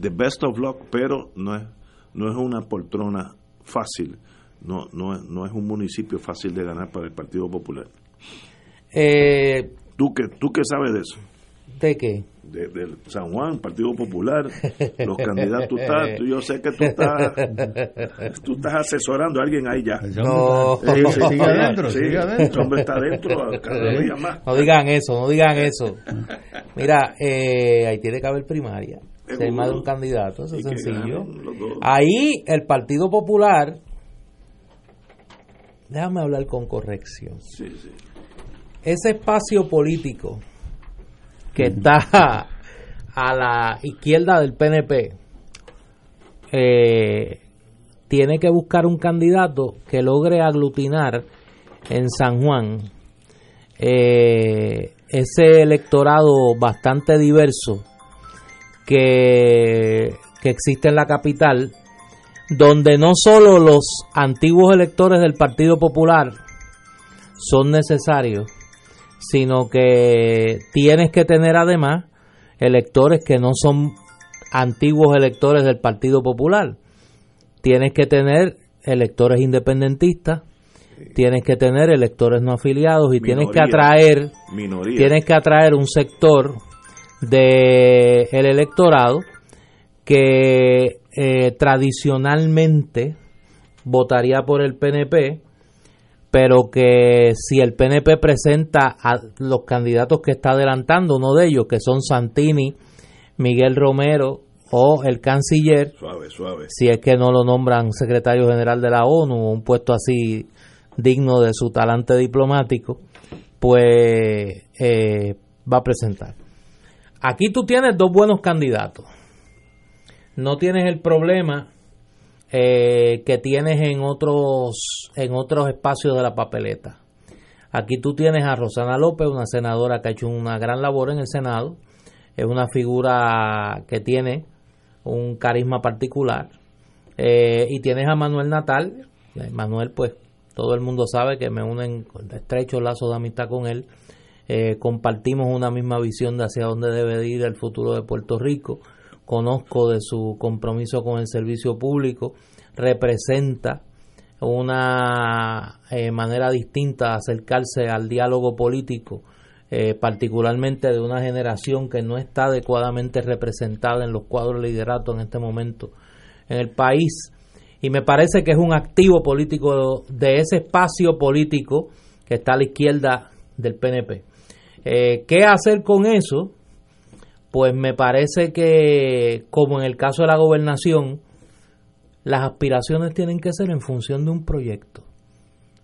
The best of luck, pero no es, no es una poltrona fácil, no, no, no es un municipio fácil de ganar para el Partido Popular. Eh, ¿Tú qué, ¿Tú qué sabes de eso? ¿De qué? De, San Juan, Partido Popular, los candidatos, estás, yo sé que tú estás, tú estás asesorando a alguien ahí ya. No, sigue adentro, sigue adentro. hombre está adentro cada día más. No digan eso, no digan eso. Mira, eh, ahí tiene que haber primaria. Hay más de un candidato, eso es sencillo. Ahí el Partido Popular, déjame hablar con corrección. Sí, sí ese espacio político que está a la izquierda del PNP eh, tiene que buscar un candidato que logre aglutinar en San Juan eh, ese electorado bastante diverso que, que existe en la capital, donde no solo los antiguos electores del Partido Popular son necesarios, sino que tienes que tener además electores que no son antiguos electores del Partido Popular. Tienes que tener electores independentistas, tienes que tener electores no afiliados y tienes que atraer tienes que atraer un sector de el electorado que eh, tradicionalmente votaría por el PNP pero que si el PNP presenta a los candidatos que está adelantando, uno de ellos, que son Santini, Miguel Romero o el canciller, si es que no lo nombran secretario general de la ONU o un puesto así digno de su talante diplomático, pues eh, va a presentar. Aquí tú tienes dos buenos candidatos. No tienes el problema eh, que tienes en otros, en otros espacios de la papeleta. Aquí tú tienes a Rosana López, una senadora que ha hecho una gran labor en el Senado. Es una figura que tiene un carisma particular. Eh, y tienes a Manuel Natal. Eh, Manuel, pues, todo el mundo sabe que me unen estrechos lazos de amistad con él. compartimos una misma visión de hacia dónde debe ir el futuro de Puerto Rico conozco de su compromiso con el servicio público, representa una eh, manera distinta de acercarse al diálogo político, eh, particularmente de una generación que no está adecuadamente representada en los cuadros de liderato en este momento en el país. Y me parece que es un activo político de ese espacio político que está a la izquierda del PNP. Eh, ¿Qué hacer con eso? Pues me parece que, como en el caso de la gobernación, las aspiraciones tienen que ser en función de un proyecto.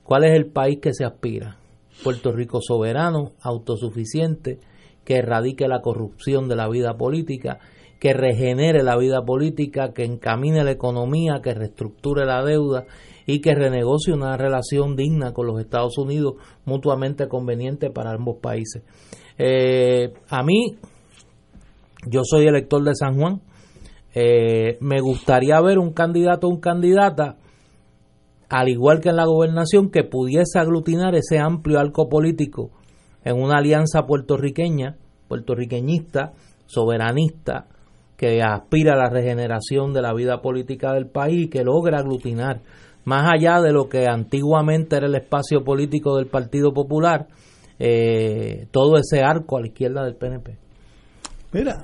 ¿Cuál es el país que se aspira? Puerto Rico soberano, autosuficiente, que erradique la corrupción de la vida política, que regenere la vida política, que encamine la economía, que reestructure la deuda y que renegocie una relación digna con los Estados Unidos, mutuamente conveniente para ambos países. Eh, a mí, yo soy elector de San Juan, eh, me gustaría ver un candidato o un candidata, al igual que en la gobernación, que pudiese aglutinar ese amplio arco político en una alianza puertorriqueña, puertorriqueñista, soberanista, que aspira a la regeneración de la vida política del país y que logra aglutinar, más allá de lo que antiguamente era el espacio político del Partido Popular, eh, todo ese arco a la izquierda del PNP. Mira,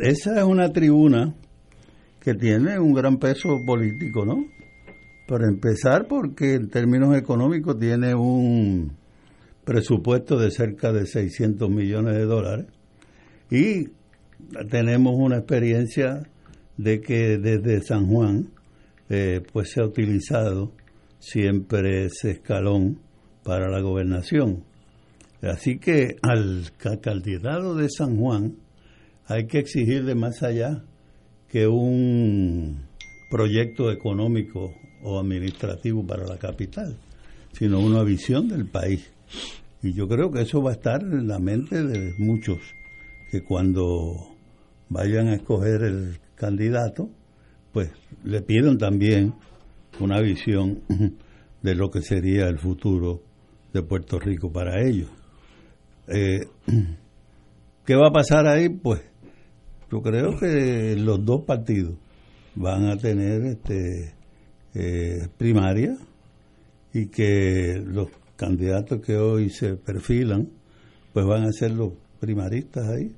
esa es una tribuna que tiene un gran peso político, ¿no? Para empezar, porque en términos económicos tiene un presupuesto de cerca de 600 millones de dólares y tenemos una experiencia de que desde San Juan eh, pues se ha utilizado siempre ese escalón para la gobernación. Así que al candidato de San Juan hay que exigirle más allá que un proyecto económico o administrativo para la capital, sino una visión del país. Y yo creo que eso va a estar en la mente de muchos, que cuando vayan a escoger el candidato, pues le piden también una visión de lo que sería el futuro de Puerto Rico para ellos. Eh, ¿Qué va a pasar ahí? Pues yo creo que los dos partidos van a tener este eh, primaria y que los candidatos que hoy se perfilan pues van a ser los primaristas ahí.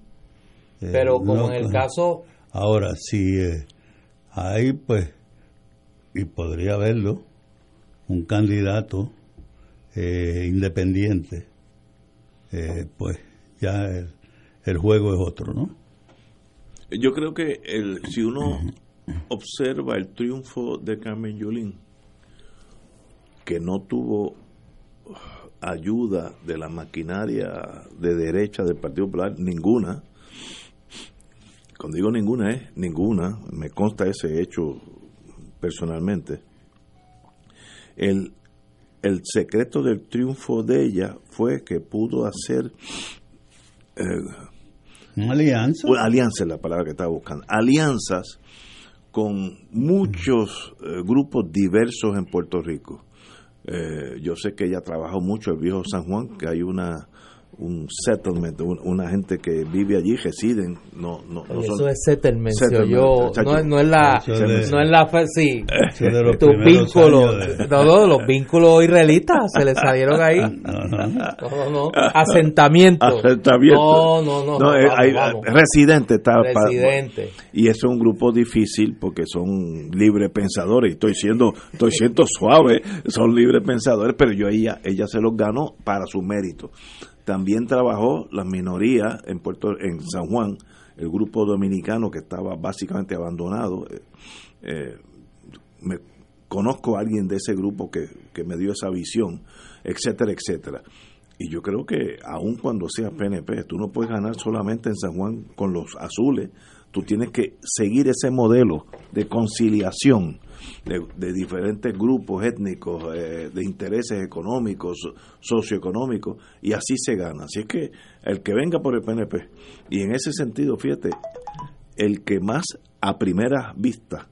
Eh, Pero como en el caso... Ahora, si eh, hay pues, y podría haberlo, un candidato independiente, pues ya el, el juego es otro, ¿no? Yo creo que el, si uno observa el triunfo de Carmen Yulín, que no tuvo ayuda de la maquinaria de derecha del Partido Popular, ninguna, cuando digo ninguna es ninguna, me consta ese hecho personalmente, el, el secreto del triunfo de ella fue que pudo hacer eh, alianza. Una alianza es la palabra que estaba buscando. Alianzas con muchos eh, grupos diversos en Puerto Rico. Eh, yo sé que ella trabajó mucho el viejo San Juan, que hay una un settlement, una gente que vive allí, residen, no, no, no Eso es settlement, yo, no, no, es la, no es la, sí, tus vínculos, todos los vínculos israelitas se le salieron ahí, no, no, asentamiento, asentamiento, no, no, no, hay, residente está, residente. y eso es un grupo difícil porque son libres pensadores, y estoy siendo, estoy siendo suave, son libres pensadores, pero yo ella, ella se los ganó para su mérito también trabajó la minoría en Puerto en San Juan, el grupo dominicano que estaba básicamente abandonado. Eh, eh, me, conozco a alguien de ese grupo que, que me dio esa visión, etcétera, etcétera. Y yo creo que aun cuando seas PNP, tú no puedes ganar solamente en San Juan con los azules, tú tienes que seguir ese modelo de conciliación de, diferentes grupos étnicos, eh, de intereses económicos, socioeconómicos, y así se gana. Así es que el que venga por el PNP, y en ese sentido, fíjate, el que más a primera vista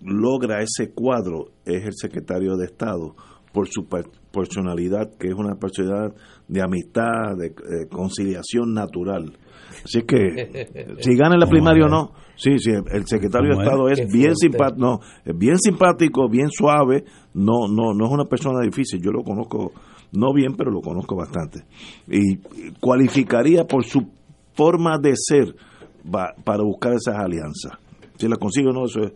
logra ese cuadro es el secretario de Estado, por su personalidad, que es una personalidad de amistad, de, conciliación natural. Así que, si gana la primaria o no, sí, sí, el secretario de Estado es bien simpático, no, bien simpático, bien suave, no, no, no es una persona difícil, yo lo conozco, no bien, pero lo conozco bastante. Y cualificaría por su forma de ser para buscar esas alianzas. Si la consigo o no, eso es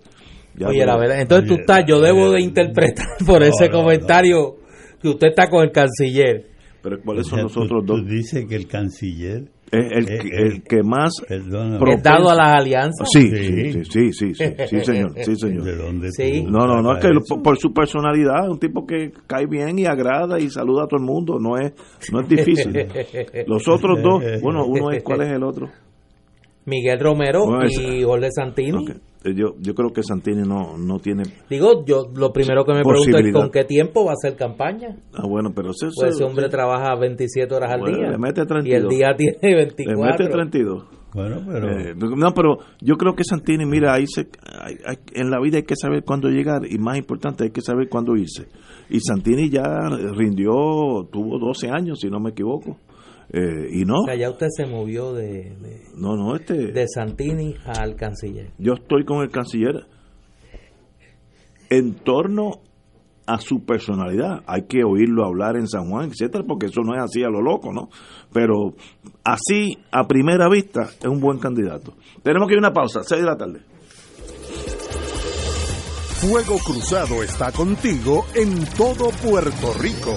Oye, la verdad, entonces tú estás, yo debo de interpretar por ese comentario que usted está con el canciller. Pero ¿cuáles son los otros dos? Dice que el canciller el, el, que más dado a las alianzas. Sí, sí, sí, sí, sí, señor, sí, señor. ¿De dónde sí. No, no, no, es que por su personalidad, un tipo que cae bien y agrada y saluda a todo el mundo, no es no es difícil. Los otros dos, bueno, uno es, ¿cuál es el otro? Miguel Romero y Jorge Santini. Eh, yo, yo creo que Santini no, no tiene. Digo, yo lo primero que me pregunto es con qué tiempo va a hacer campaña. Ah, bueno, pero ese, pues ese hombre trabaja 27 horas al día. Le mete 32. Y el día tiene 24. Le mete 32. Bueno, pero... Eh, no, pero yo creo que Santini, mira, ahí se, en la vida hay que saber cuándo llegar y más importante, hay que saber cuándo irse. Y Santini ya rindió, tuvo 12 años, si no me equivoco. Eh, y no. O sea, ya usted se movió de, no, no, este, de Santini al canciller. Yo estoy con el canciller en torno a su personalidad. Hay que oírlo hablar en San Juan, etcétera, porque eso no es así a lo loco, ¿no? Pero así, a primera vista, es un buen candidato. Tenemos que ir a una pausa, 6 de la tarde. Fuego Cruzado está contigo en todo Puerto Rico.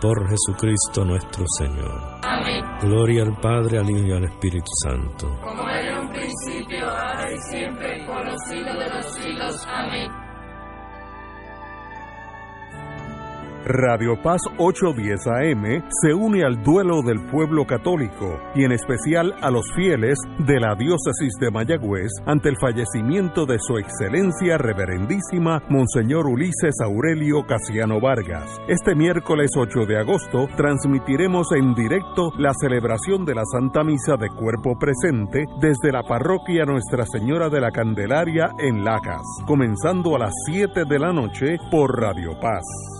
por Jesucristo nuestro Señor. Amén. Gloria al Padre, al Hijo y al Espíritu Santo. Como era un principio, ahora y siempre, por los siglos de los siglos. Amén. Radio Paz 810 AM se une al duelo del pueblo católico y en especial a los fieles de la diócesis de Mayagüez ante el fallecimiento de su excelencia reverendísima Monseñor Ulises Aurelio Casiano Vargas. Este miércoles 8 de agosto transmitiremos en directo la celebración de la Santa Misa de Cuerpo Presente desde la parroquia Nuestra Señora de la Candelaria en Lacas, comenzando a las 7 de la noche por Radio Paz.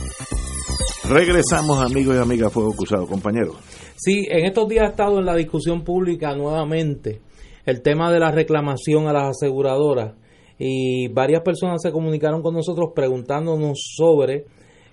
Regresamos, amigos y amigas, Fuego Cruzado, compañeros. Sí, en estos días ha estado en la discusión pública nuevamente el tema de la reclamación a las aseguradoras y varias personas se comunicaron con nosotros preguntándonos sobre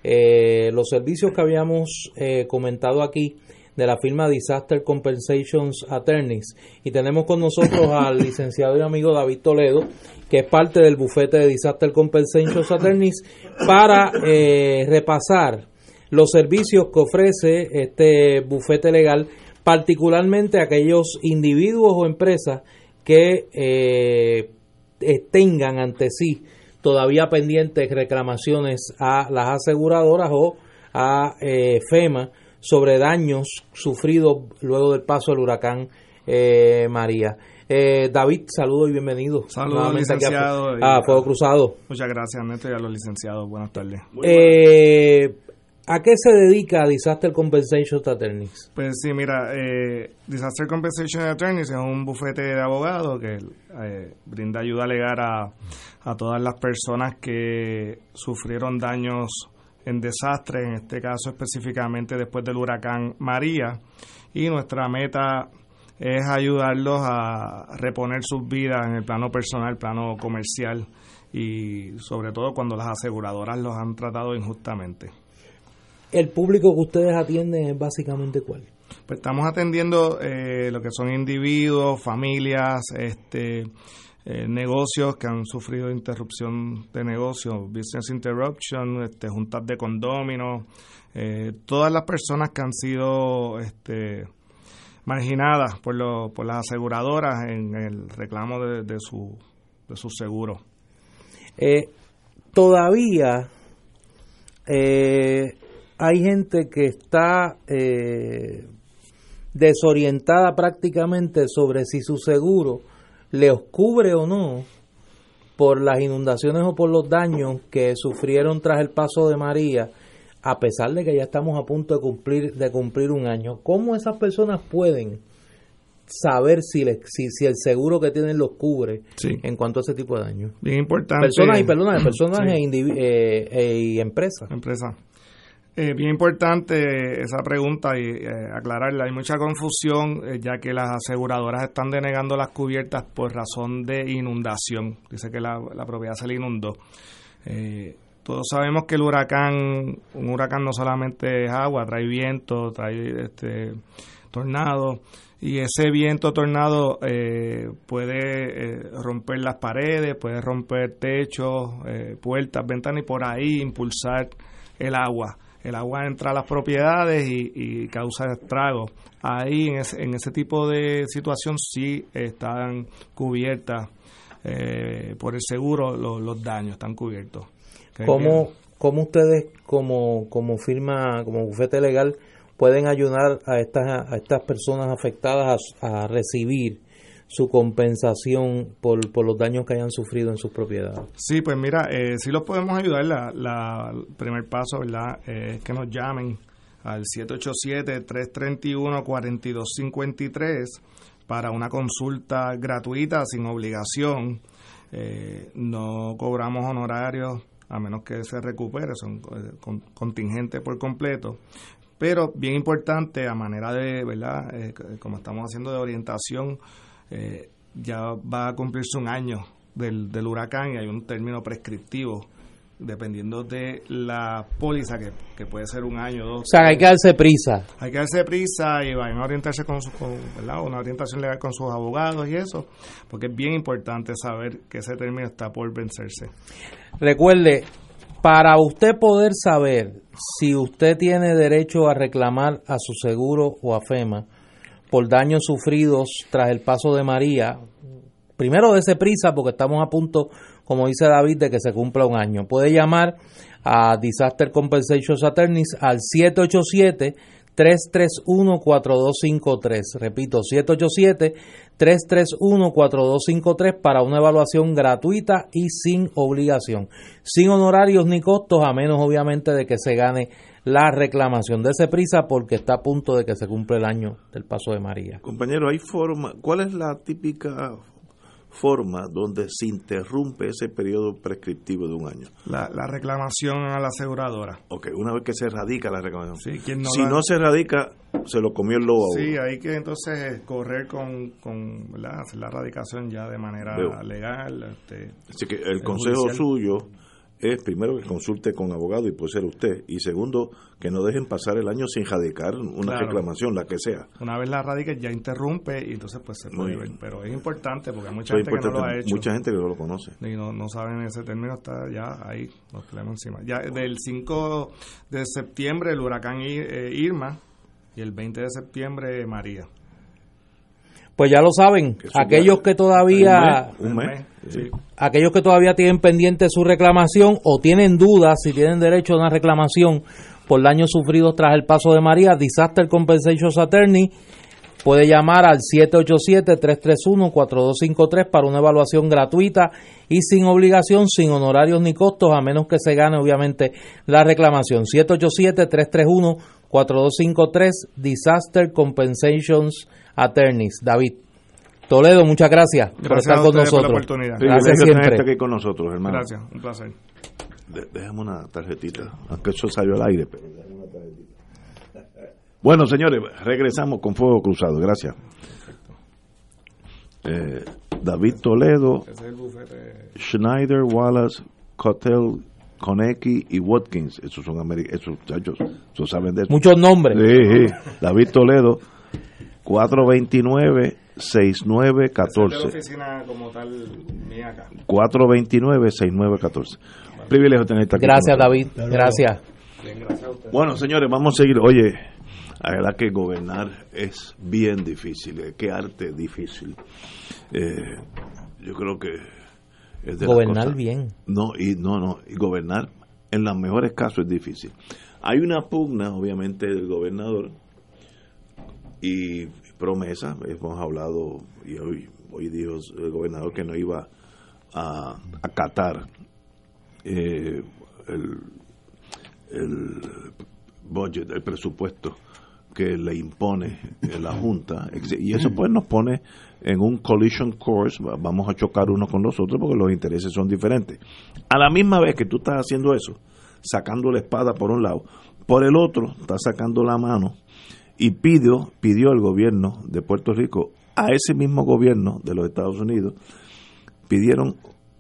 eh, los servicios que habíamos eh, comentado aquí de la firma Disaster Compensations Attorneys. Y tenemos con nosotros al licenciado y amigo David Toledo, que es parte del bufete de Disaster Compensations Attorneys, para eh, repasar los servicios que ofrece este bufete legal, particularmente aquellos individuos o empresas que eh, tengan ante sí todavía pendientes reclamaciones a las aseguradoras o a eh, FEMA sobre daños sufridos luego del paso del huracán eh, María. Eh, David, saludo y bienvenido. Saludos, licenciado. A, Fuego Cruzado. Muchas gracias, Néstor, y a los licenciados. Buenas tardes. Eh, ¿A qué se dedica Disaster Compensation Attorneys? Pues sí, mira, eh, Disaster Compensation Attorneys es un bufete de abogados que eh, brinda ayuda legal a, a todas las personas que sufrieron daños en desastre, en este caso específicamente después del huracán María. Y nuestra meta es ayudarlos a reponer sus vidas en el plano personal, plano comercial y sobre todo cuando las aseguradoras los han tratado injustamente. ¿El público que ustedes atienden es básicamente cuál? Pues estamos atendiendo eh, lo que son individuos, familias, este, eh, negocios que han sufrido interrupción de negocio, business interruption, este, juntas de condóminos, eh, todas las personas que han sido este, marginadas por, lo, por las aseguradoras en el reclamo de, su, de su seguro. Eh, todavía hay gente que está desorientada prácticamente sobre si su seguro les cubre o no por las inundaciones o por los daños que sufrieron tras el paso de María, a pesar de que ya estamos a punto de cumplir de cumplir un año. ¿Cómo esas personas pueden saber si, si, si el seguro que tienen los cubre en cuanto a ese tipo de daños? Bien importante. Personas y personas, personas e, eh, e, y empresas. Empresas. Eh, bien importante esa pregunta y eh, aclararla. Hay mucha confusión eh, ya que las aseguradoras están denegando las cubiertas por razón de inundación. Dice que la, propiedad se le inundó. todos sabemos que el huracán, un huracán no solamente es agua, trae viento, trae este tornado y ese viento tornado puede romper las paredes, puede romper techos, puertas, ventanas y por ahí impulsar el agua el agua entra a las propiedades y, causa estragos. Ahí, en ese, en ese tipo de situación, sí están cubiertas eh, por el seguro los, daños, están cubiertos. ¿Cómo, ¿Cómo, ustedes, como, como firma, como bufete legal, pueden ayudar a estas, a estas personas afectadas a recibir su compensación por, por los daños que hayan sufrido en sus propiedades. Sí, pues mira, eh, sí los podemos ayudar. La, la el primer paso, ¿verdad?, es que nos llamen al 787-331-4253 para una consulta gratuita sin obligación. Eh, no cobramos honorarios a menos que se recupere, son eh, contingentes por completo. Pero bien importante, a manera de, ¿verdad? Eh, como estamos haciendo de orientación, eh, ya va a cumplirse un año del, del huracán y hay un término prescriptivo dependiendo de la póliza, que, que, puede ser un año o dos. O sea, hay que darse prisa. Hay que darse prisa y van a orientarse con, su, ¿verdad? una orientación legal con sus abogados y eso, porque es bien importante saber que ese término está por vencerse. Recuerde, para usted poder saber si usted tiene derecho a reclamar a su seguro o a FEMA, por daños sufridos tras el paso de María. Primero ese prisa porque estamos a punto, como dice David, de que se cumpla un año. Puede llamar a Disaster Compensation Attorneys al 787 331-4253. Repito, 787-331-4253 para una evaluación gratuita y sin obligación. Sin honorarios ni costos, a menos obviamente de que se gane la reclamación. de ese prisa porque está a punto de que se cumple el año del paso de María. Compañero, hay forma, ¿cuál es la típica forma donde se interrumpe ese periodo prescriptivo de un año? La, reclamación a la aseguradora. Ok, una vez que se radica la reclamación. si no se radica, se lo comió el lobo. Sí, hay que entonces correr con, con hacer la radicación ya de manera legal. Este, Así que el consejo suyo es primero que consulte con abogado y puede ser usted. Y segundo que no dejen pasar el año sin radicar una reclamación la que sea. Una vez la radique ya interrumpe y entonces pues se puede ver. pero es importante porque hay mucha gente que no lo ha hecho. Mucha gente que no lo conoce. Y no, no saben ese término está ya ahí nos tenemos encima. Ya del 5 de septiembre el huracán eh, Irma y el 20 de septiembre María. Pues ya lo saben, aquellos que todavía aquellos que todavía tienen pendiente su reclamación o tienen dudas si tienen derecho a una reclamación por daños sufridos tras el paso de María, Disaster Compensation Attorney puede llamar al 787-331-4253 para una evaluación gratuita y sin obligación, sin honorarios ni costos, a menos que se gane obviamente la reclamación. 787-331-4253, Disaster Compensations Attorneys. David. Toledo, muchas gracias, por estar con nosotros. gracias siempre. aquí con nosotros, hermano. Gracias, un placer. déjame una tarjetita, aunque eso salió al aire, pero una tarjetita. Bueno, señores, regresamos con Fuego Cruzado. Gracias. Eh, David Toledo, Schneider, Wallace, Cotel, Konecki y Watkins. Esos son americanos, esos muchachos, esos saben de eso. Muchos nombres. Sí, sí. David Toledo. 429-6914. oficina como tal 429-6914. Privilegio tenerte aquí. Gracias, David. Gracias. Bueno, señores, vamos a seguir. Oye, la verdad que gobernar es bien difícil. Eh, qué arte difícil. Eh, yo creo que es de Gobernar bien. No, y no, no. Y gobernar en los mejores casos es difícil. Hay una pugna, obviamente, del gobernador y promesa, hemos hablado y hoy, hoy dijo el gobernador que no iba a acatar eh, el, el budget, el presupuesto que le impone la Junta. Y eso pues nos pone en un collision course, vamos a chocar unos con los otros porque los intereses son diferentes. A la misma vez que tú estás haciendo eso, sacando la espada por un lado, por el otro estás sacando la mano y pidió, pidió al gobierno de Puerto Rico, a ese mismo gobierno de los Estados Unidos, pidieron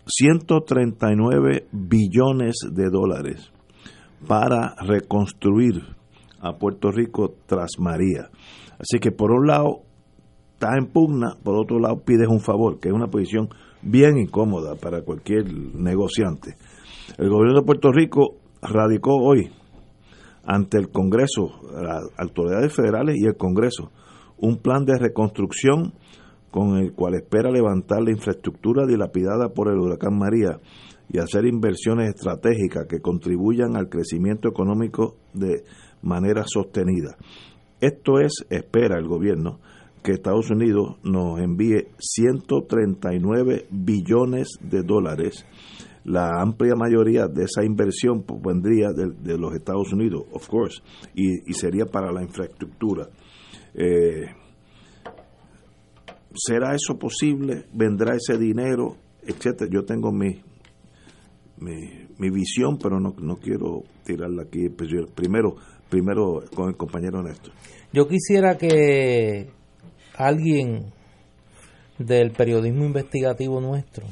139 billones de dólares para reconstruir a Puerto Rico tras María. Así que por un lado está en pugna, por otro lado pides un favor, que es una posición bien incómoda para cualquier negociante. El gobierno de Puerto Rico radicó hoy ante el Congreso, las autoridades federales y el Congreso, un plan de reconstrucción con el cual espera levantar la infraestructura dilapidada por el huracán María y hacer inversiones estratégicas que contribuyan al crecimiento económico de manera sostenida. Esto es, espera el gobierno, que Estados Unidos nos envíe 139 billones de dólares la amplia mayoría de esa inversión pues, vendría de, los Estados Unidos, of course, y, sería para la infraestructura. Eh, ¿Será eso posible? ¿Vendrá ese dinero? Etcétera. Yo tengo mi, mi, visión, pero no, no quiero tirarla aquí. Pues, primero, primero con el compañero Néstor. Yo quisiera que alguien del periodismo investigativo nuestro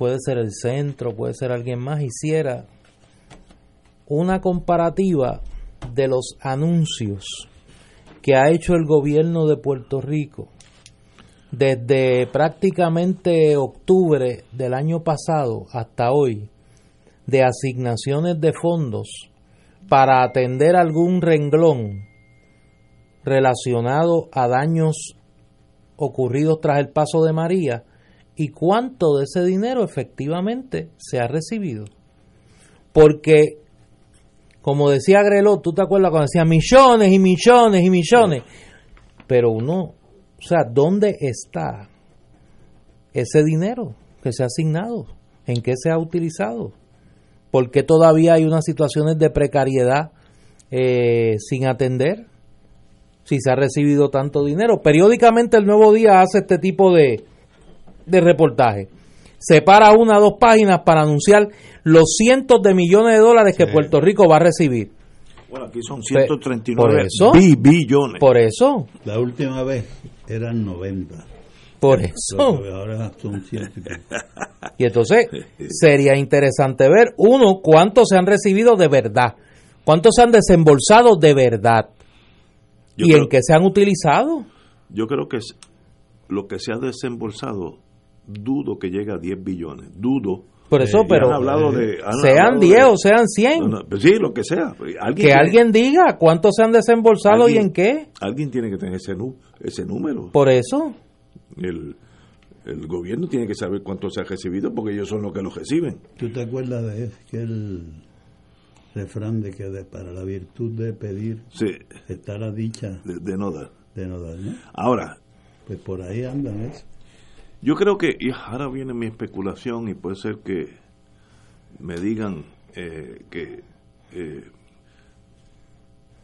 puede ser el centro, puede ser alguien más, hiciera una comparativa de los anuncios que ha hecho el gobierno de Puerto Rico desde prácticamente octubre del año pasado hasta hoy de asignaciones de fondos para atender algún renglón relacionado a daños ocurridos tras el paso de María y cuánto de ese dinero efectivamente se ha recibido. Porque, como decía Grelot, tú te acuerdas cuando decía millones y millones y millones, pero uno, o sea, ¿dónde está ese dinero que se ha asignado? ¿En qué se ha utilizado? ¿Por qué todavía hay unas situaciones de precariedad eh, sin atender? Si se ha recibido tanto dinero. Periódicamente el Nuevo Día hace este tipo de, de reportaje. Separa una o dos páginas para anunciar los cientos de millones de dólares que Puerto Rico va a recibir. Bueno, aquí son 139 billones. Por eso. La última vez eran 90. Por eso. Y entonces sería interesante ver, uno, cuántos se han recibido de verdad, cuántos se han desembolsado de verdad y en qué se han utilizado. Yo creo que lo que se ha desembolsado, dudo que llegue a 10 billones, dudo. Por eso, pero hablado de, sean 10 o sean 100. Pues sí, lo que sea. que alguien diga cuántos se han desembolsado y en qué. Alguien tiene que tener ese, ese número. Por eso. El, el gobierno tiene que saber cuánto se ha recibido porque ellos son los que lo reciben. ¿Tú te acuerdas de aquel refrán de que para la virtud de pedir está la dicha de, no dar? De no dar, Ahora. Pues por ahí andan eso. Yo creo que, y ahora viene mi especulación y puede ser que me digan eh, que, eh,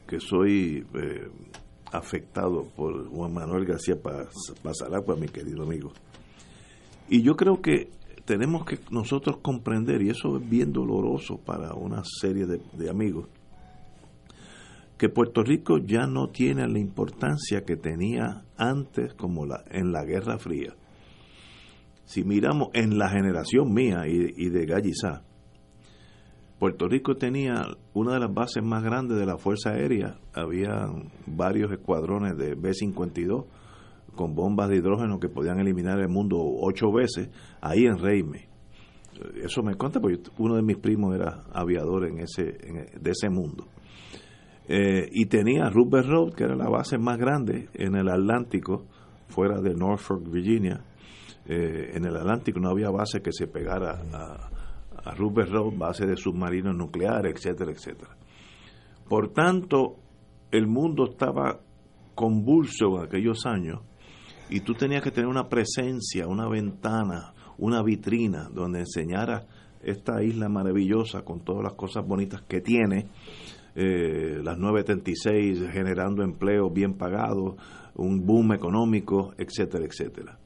que soy eh, afectado por Juan Manuel García Pasaragua, mi querido amigo. Y yo creo que tenemos que nosotros comprender, y eso es bien doloroso para una serie de, amigos, que Puerto Rico ya no tiene la importancia que tenía antes como la, en la Guerra Fría. Si miramos en la generación mía y, de Gallizá, Puerto Rico tenía una de las bases más grandes de la Fuerza Aérea. Había varios escuadrones de B-52 con bombas de hidrógeno que podían eliminar el mundo ocho veces, ahí en Reime. Eso me cuenta porque uno de mis primos era aviador en ese, de ese mundo. Eh, y tenía Rupert Road, que era la base más grande en el Atlántico, fuera de Norfolk, Virginia. Eh, en el Atlántico no había base que se pegara a, a Rupert Road, base de submarinos nucleares, etcétera, etcétera. Por tanto, el mundo estaba convulso en aquellos años y tú tenías que tener una presencia, una ventana, una vitrina donde enseñara esta isla maravillosa con todas las cosas bonitas que tiene, eh, las 936 generando empleo bien pagados, un boom económico, etcétera, etcétera.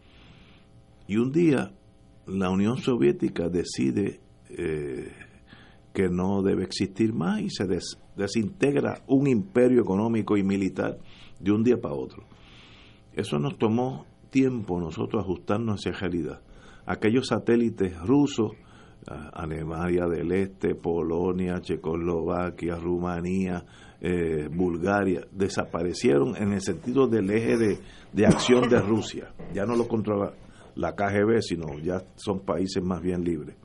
Y un día la Unión Soviética decide eh, que no debe existir más y se desintegra un imperio económico y militar de un día para otro. Eso nos tomó tiempo nosotros ajustarnos a esa realidad. Aquellos satélites rusos, Alemania del Este, Polonia, Checoslovaquia, Rumanía, eh, Bulgaria, desaparecieron en el sentido del eje de, acción de Rusia. Ya no lo controla la KGB, sino ya son países más bien libres.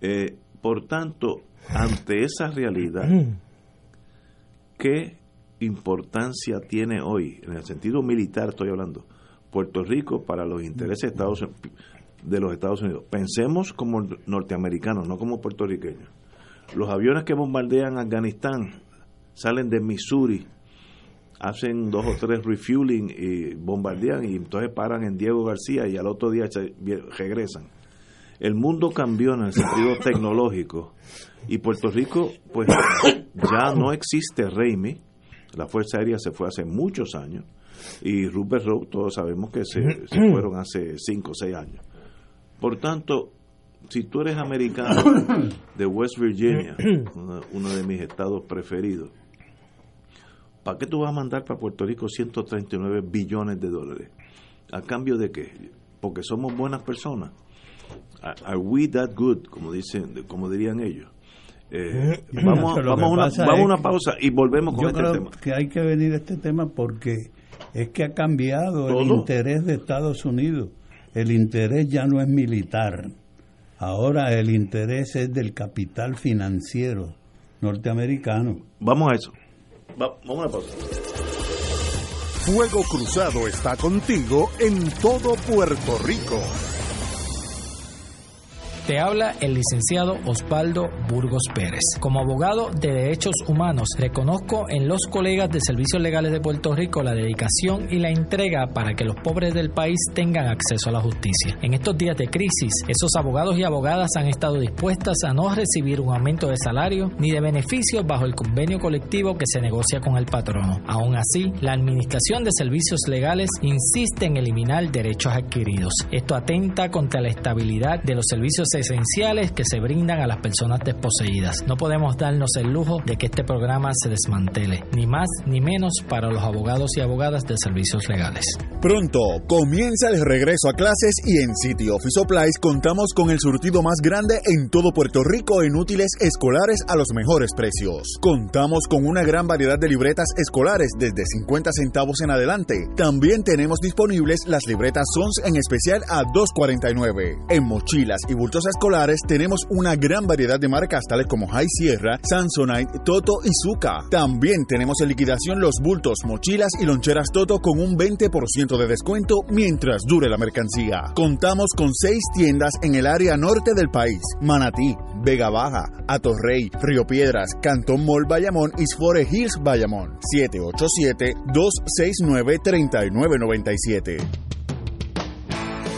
Eh, por tanto, ante esa realidad, ¿qué importancia tiene hoy, en el sentido militar estoy hablando, Puerto Rico para los intereses de, los Estados Unidos? Pensemos como norteamericanos, no como puertorriqueños. Los aviones que bombardean Afganistán salen de Missouri, hacen dos o tres refueling y bombardean y entonces paran en Diego García y al otro día regresan. El mundo cambió en el sentido tecnológico y Puerto Rico pues ya no existe Reimi, la Fuerza Aérea se fue hace muchos años y Rupert Road todos sabemos que se, fueron hace 5 o 6 años. Por tanto, si tú eres americano de West Virginia, uno de mis estados preferidos, ¿para qué tú vas a mandar para Puerto Rico 139 billones de dólares? ¿A cambio de qué? Porque somos buenas personas. Are we that good, como dicen, como dirían ellos? Eh, vamos, vamos, a una, pausa y volvemos con este tema. que hay que venir a este tema porque es que ha cambiado el interés de Estados Unidos. El interés ya no es militar. Ahora el interés es del capital financiero norteamericano. Vamos a eso. Vamos a una pausa. Fuego Cruzado está contigo en todo Puerto Rico. Te habla el licenciado Osvaldo Burgos Pérez. Como abogado de derechos humanos, reconozco en los colegas de Servicios Legales de Puerto Rico la dedicación y la entrega para que los pobres del país tengan acceso a la justicia. En estos días de crisis, esos abogados y abogadas han estado dispuestas a no recibir un aumento de salario ni de beneficios bajo el convenio colectivo que se negocia con el patrono. Aún así, la Administración de Servicios Legales insiste en eliminar derechos adquiridos. Esto atenta contra la estabilidad de los servicios esenciales que se brindan a las personas desposeídas. No podemos darnos el lujo de que este programa se desmantele, ni más ni menos para los abogados y abogadas de servicios legales. Pronto comienza el regreso a clases y en City Office Supplies contamos con el surtido más grande en todo Puerto Rico en útiles escolares a los mejores precios. Contamos con una gran variedad de libretas escolares desde 50 centavos en adelante. También tenemos disponibles las libretas SONS en especial a 2.49. En mochilas y bultos escolares tenemos una gran variedad de marcas tales como High Sierra, Samsonite, Toto y Zuka. También tenemos en liquidación los bultos, mochilas y loncheras Toto con un 20% de descuento mientras dure la mercancía. Contamos con seis tiendas en el área norte del país: Manatí, Vega Baja, Atorrey, Río Piedras, Cantón Mall Bayamón y Sfore Hills Bayamón. 787 269 3997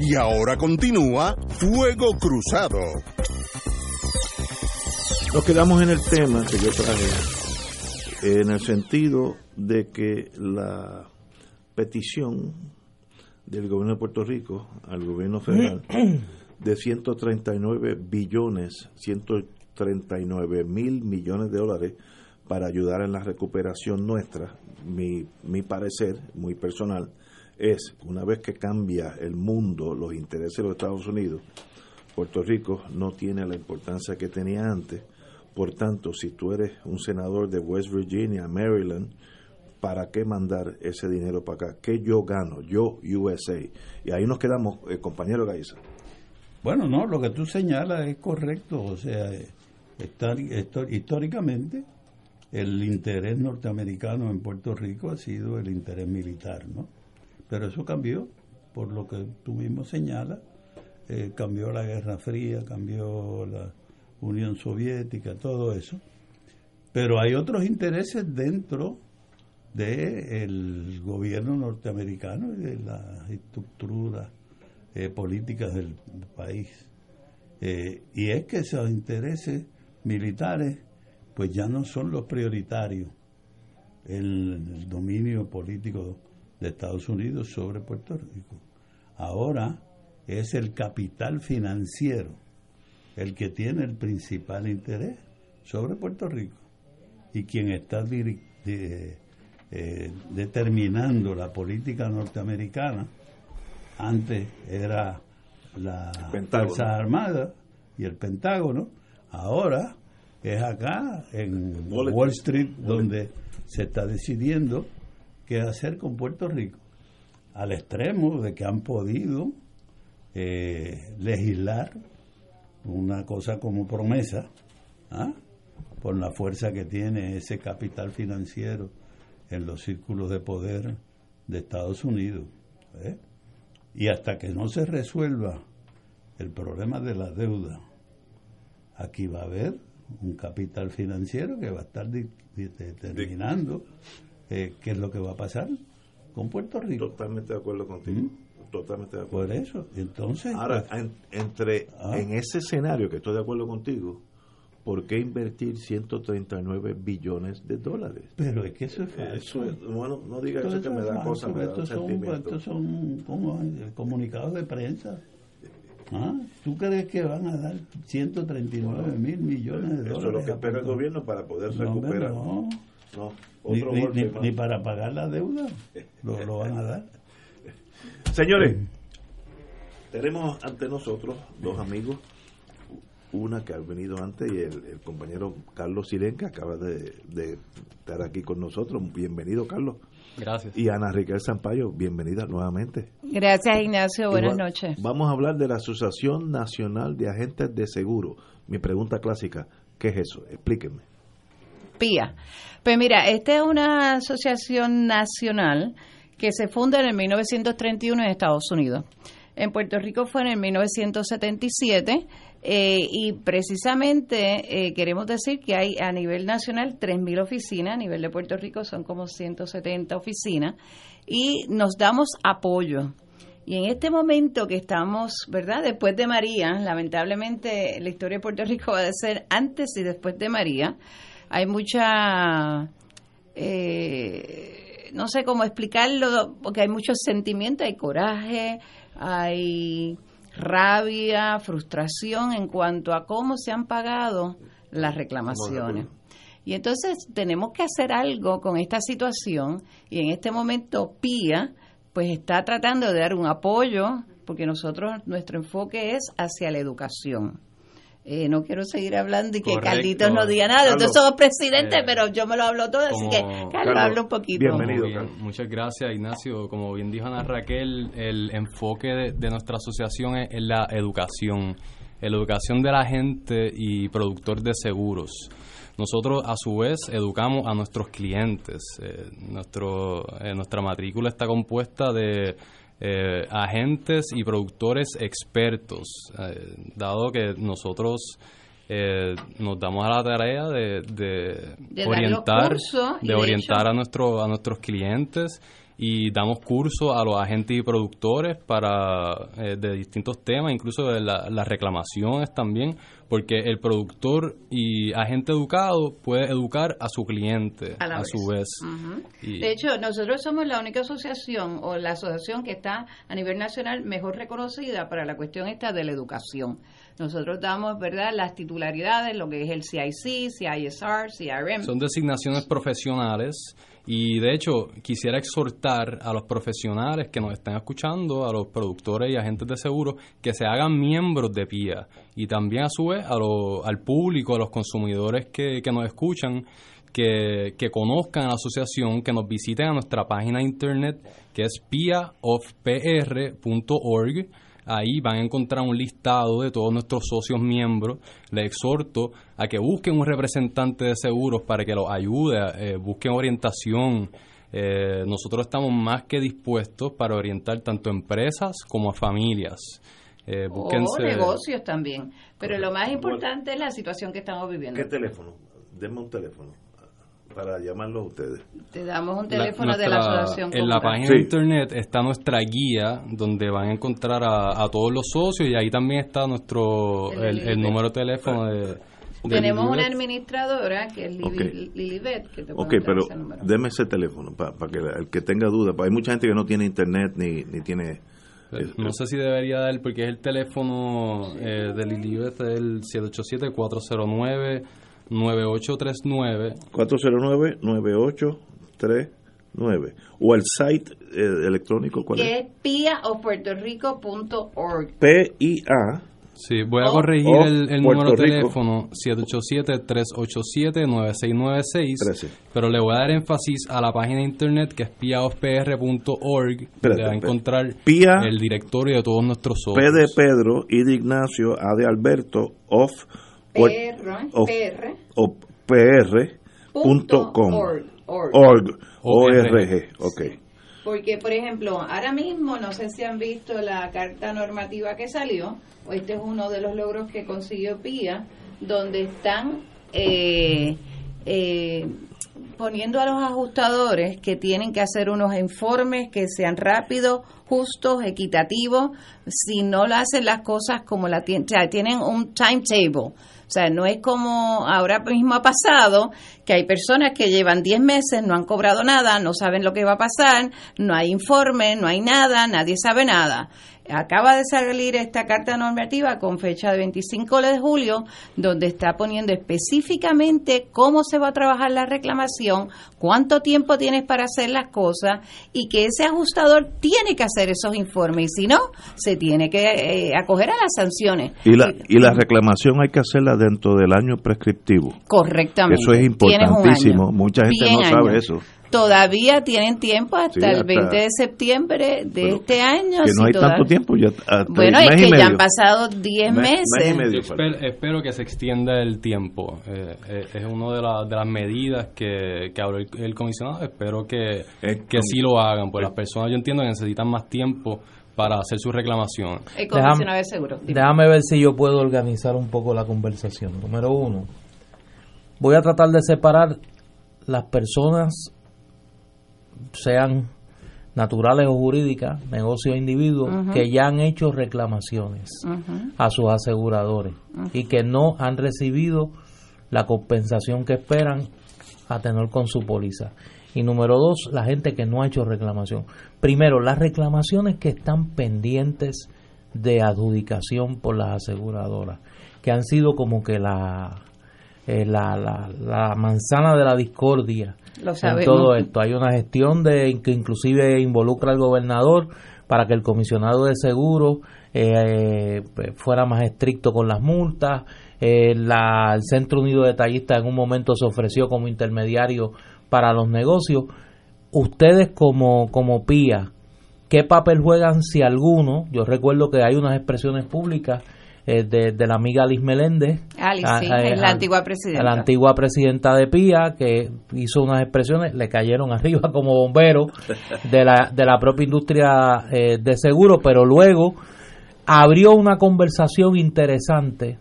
Y ahora continúa Fuego Cruzado. Nos quedamos en el tema que yo traje, en el sentido de que la petición del gobierno de Puerto Rico al gobierno federal de 139 billones, 139 mil millones de dólares para ayudar en la recuperación nuestra, mi, mi parecer muy personal, es, una vez que cambia el mundo, los intereses de los Estados Unidos, Puerto Rico no tiene la importancia que tenía antes. Por tanto, si tú eres un senador de West Virginia, Maryland, ¿para qué mandar ese dinero para acá? ¿Qué yo gano? Yo, USA. Y ahí nos quedamos, eh, compañero Gaiza. Bueno, no, lo que tú señalas es correcto. O sea, históricamente el interés norteamericano en Puerto Rico ha sido el interés militar, ¿no? Pero eso cambió, por lo que tú mismo señalas, eh, cambió la Guerra Fría, cambió la Unión Soviética, todo eso. Pero hay otros intereses dentro del gobierno norteamericano y de las estructuras eh, políticas del, país. Eh, y es que esos intereses militares pues ya no son los prioritarios en el dominio político de Estados Unidos sobre Puerto Rico. Ahora es el capital financiero el que tiene el principal interés sobre Puerto Rico y quien está eh, determinando la política norteamericana. Antes era la Fuerza Armada y el Pentágono, ahora es acá en Wall Street. donde se está decidiendo qué hacer con Puerto Rico, al extremo de que han podido eh, legislar una cosa como promesa, ¿ah? por la fuerza que tiene ese capital financiero en los círculos de poder de Estados Unidos. ¿eh? Y hasta que no se resuelva el problema de la deuda, aquí va a haber un capital financiero que va a estar determinando eh, qué es lo que va a pasar con Puerto Rico. Totalmente de acuerdo contigo. ¿Mm? Totalmente de acuerdo. Por eso, entonces. Ahora, pues, entre ah. en ese escenario que estoy de acuerdo contigo, ¿por qué invertir 139 billones de dólares? Pero es que eso es falso. bueno, no diga eso que me da cosa, me estos, son, estos son como comunicados de prensa. ¿Ah? ¿Tú crees que van a dar 139 mil millones de dólares? Eso es lo que espera el gobierno para poder recuperar. No, no ni, para pagar la deuda lo, van a dar. Señores, Tenemos ante nosotros dos amigos, una que ha venido antes y el, compañero Carlos Siren, que acaba de, estar aquí con nosotros. Bienvenido, Carlos. Gracias. Y Ana Riquel Sampaio, bienvenida nuevamente. Gracias, Ignacio. Buenas noches. Vamos a hablar de la Asociación Nacional de Agentes de Seguro. Mi pregunta clásica, ¿qué es eso? Explíquenme. PIA. Pues mira, esta es una asociación nacional que se funda en el 1931 en Estados Unidos. En Puerto Rico fue en el 1977 eh, y precisamente eh, queremos decir que hay a nivel nacional 3.000 oficinas, a nivel de Puerto Rico son como 170 oficinas y nos damos apoyo. Y en este momento que estamos, ¿verdad? Después de María, lamentablemente la historia de Puerto Rico va a ser antes y después de María, hay mucha... Eh, no sé cómo explicarlo, porque hay muchos sentimientos, hay coraje, hay rabia, frustración en cuanto a cómo se han pagado las reclamaciones. Y entonces tenemos que hacer algo con esta situación y en este momento PIA pues está tratando de dar un apoyo porque nosotros nuestro enfoque es hacia la educación. Eh, no quiero seguir hablando y que Carlitos no diga nada. Entonces somos presidentes, eh, pero yo me lo hablo todo, así que Carlos, habla un poquito. Bienvenido. muchas gracias, Ignacio. Como bien dijo Ana Raquel, el enfoque de, nuestra asociación es, la educación. La educación de la gente y productor de seguros. Nosotros, a su vez, educamos a nuestros clientes. Eh, nuestro, nuestra matrícula está compuesta de eh, agentes y productores expertos, eh, dado que nosotros eh, nos damos a la tarea de, orientar, de orientar a nuestro, a nuestros clientes y damos cursos a los agentes y productores para de distintos temas, incluso de las reclamaciones también, porque el productor y agente educado puede educar a su cliente a, su vez. de hecho, nosotros somos la única asociación o la asociación que está a nivel nacional mejor reconocida para la cuestión esta de la educación. Nosotros damos, ¿verdad?, las titularidades, lo que es el CIC, CISR, CRM. Son designaciones profesionales y de hecho, quisiera exhortar a los profesionales que nos están escuchando, a los productores y agentes de seguro, que se hagan miembros de PIA. Y también, a su vez, a al público, a los consumidores que, que nos escuchan, que, que, conozcan la asociación, que nos visiten a nuestra página de internet, que es piaofpr.org Ahí van a encontrar un listado de todos nuestros socios miembros. Les exhorto a que busquen un representante de seguros para que los ayude, eh, busquen orientación. Eh, nosotros estamos más que dispuestos para orientar tanto a empresas como a familias. Eh, o negocios también. Pero lo más importante es la situación que estamos viviendo. ¿Qué teléfono? Denme un teléfono para llamarlos a ustedes. Te damos un teléfono de la asociación. En la página de internet está nuestra guía donde van a encontrar a, todos los socios y ahí también está nuestro el, número de teléfono de, Tenemos una administradora que es Lilibet. Que te ok, pero deme ese teléfono para que el que tenga duda. Hay mucha gente que no tiene internet ni, ni tiene... Eh, no sé si debería dar porque es el teléfono eh, de Lilibet, el 787 409 9839 409 9839 o el site eh, electrónico cuál que es? pia o puertorico.org P-I-A Sí, voy a corregir el, número de teléfono 787-387-9696, pero le voy a dar énfasis a la página de internet que es piaofpr.org, donde va a encontrar el directorio de todos nuestros socios. P de Pedro, I de Ignacio, A de Alberto, of PR, o, PR, o pr.com. Org. ORG. Ok. Porque, por ejemplo, ahora mismo, no sé si han visto la carta normativa que salió, o este es uno de los logros que consiguió PIA, donde están eh, eh, poniendo a los ajustadores que tienen que hacer unos informes que sean rápidos, justos, equitativos, si no lo hacen las cosas como la tienen, o sea, tienen un timetable o sea, no es como ahora mismo ha pasado, que hay personas que llevan 10 meses, no han cobrado nada, no saben lo que va a pasar, no hay informe, no hay nada, nadie sabe nada. Acaba de salir esta carta normativa con fecha de 25 de julio, donde está poniendo específicamente cómo se va a trabajar la reclamación, cuánto tiempo tienes para hacer las cosas y que ese ajustador tiene que hacer esos informes y si no, se tiene que eh, acoger a las sanciones. Y la, y la reclamación hay que hacerla dentro del año prescriptivo. Correctamente. Eso es importantísimo. Mucha gente no sabe eso todavía tienen tiempo hasta el 20 de septiembre de este año. Que no hay tanto tiempo. Ya, bueno, es que ya han pasado 10 meses. espero, que se extienda el tiempo. Eh, eh, es una de, de, las medidas que, que habló el, comisionado. Espero que, que sí lo hagan. Pues las personas yo entiendo que necesitan más tiempo para hacer su reclamación. El comisionado de seguro. Déjame ver si yo puedo organizar un poco la conversación. Número uno, voy a tratar de separar las personas sean naturales o jurídicas, negocios o individuos, que ya han hecho reclamaciones a sus aseguradores y que no han recibido la compensación que esperan a tener con su póliza. Y número dos, la gente que no ha hecho reclamación. Primero, las reclamaciones que están pendientes de adjudicación por las aseguradoras, que han sido como que la, eh, la, la, la manzana de la discordia en todo esto. Hay una gestión de que inclusive involucra al gobernador para que el comisionado de seguro eh, fuera más estricto con las multas. Eh, la, el Centro Unido de Tallistas en un momento se ofreció como intermediario para los negocios. Ustedes como, como PIA, ¿qué papel juegan si alguno? Yo recuerdo que hay unas expresiones públicas eh, de, la amiga Alice Meléndez. Alice, sí, la antigua presidenta. La antigua presidenta de PIA, que hizo unas expresiones, le cayeron arriba como bombero de la, de la propia industria eh, de seguro, pero luego abrió una conversación interesante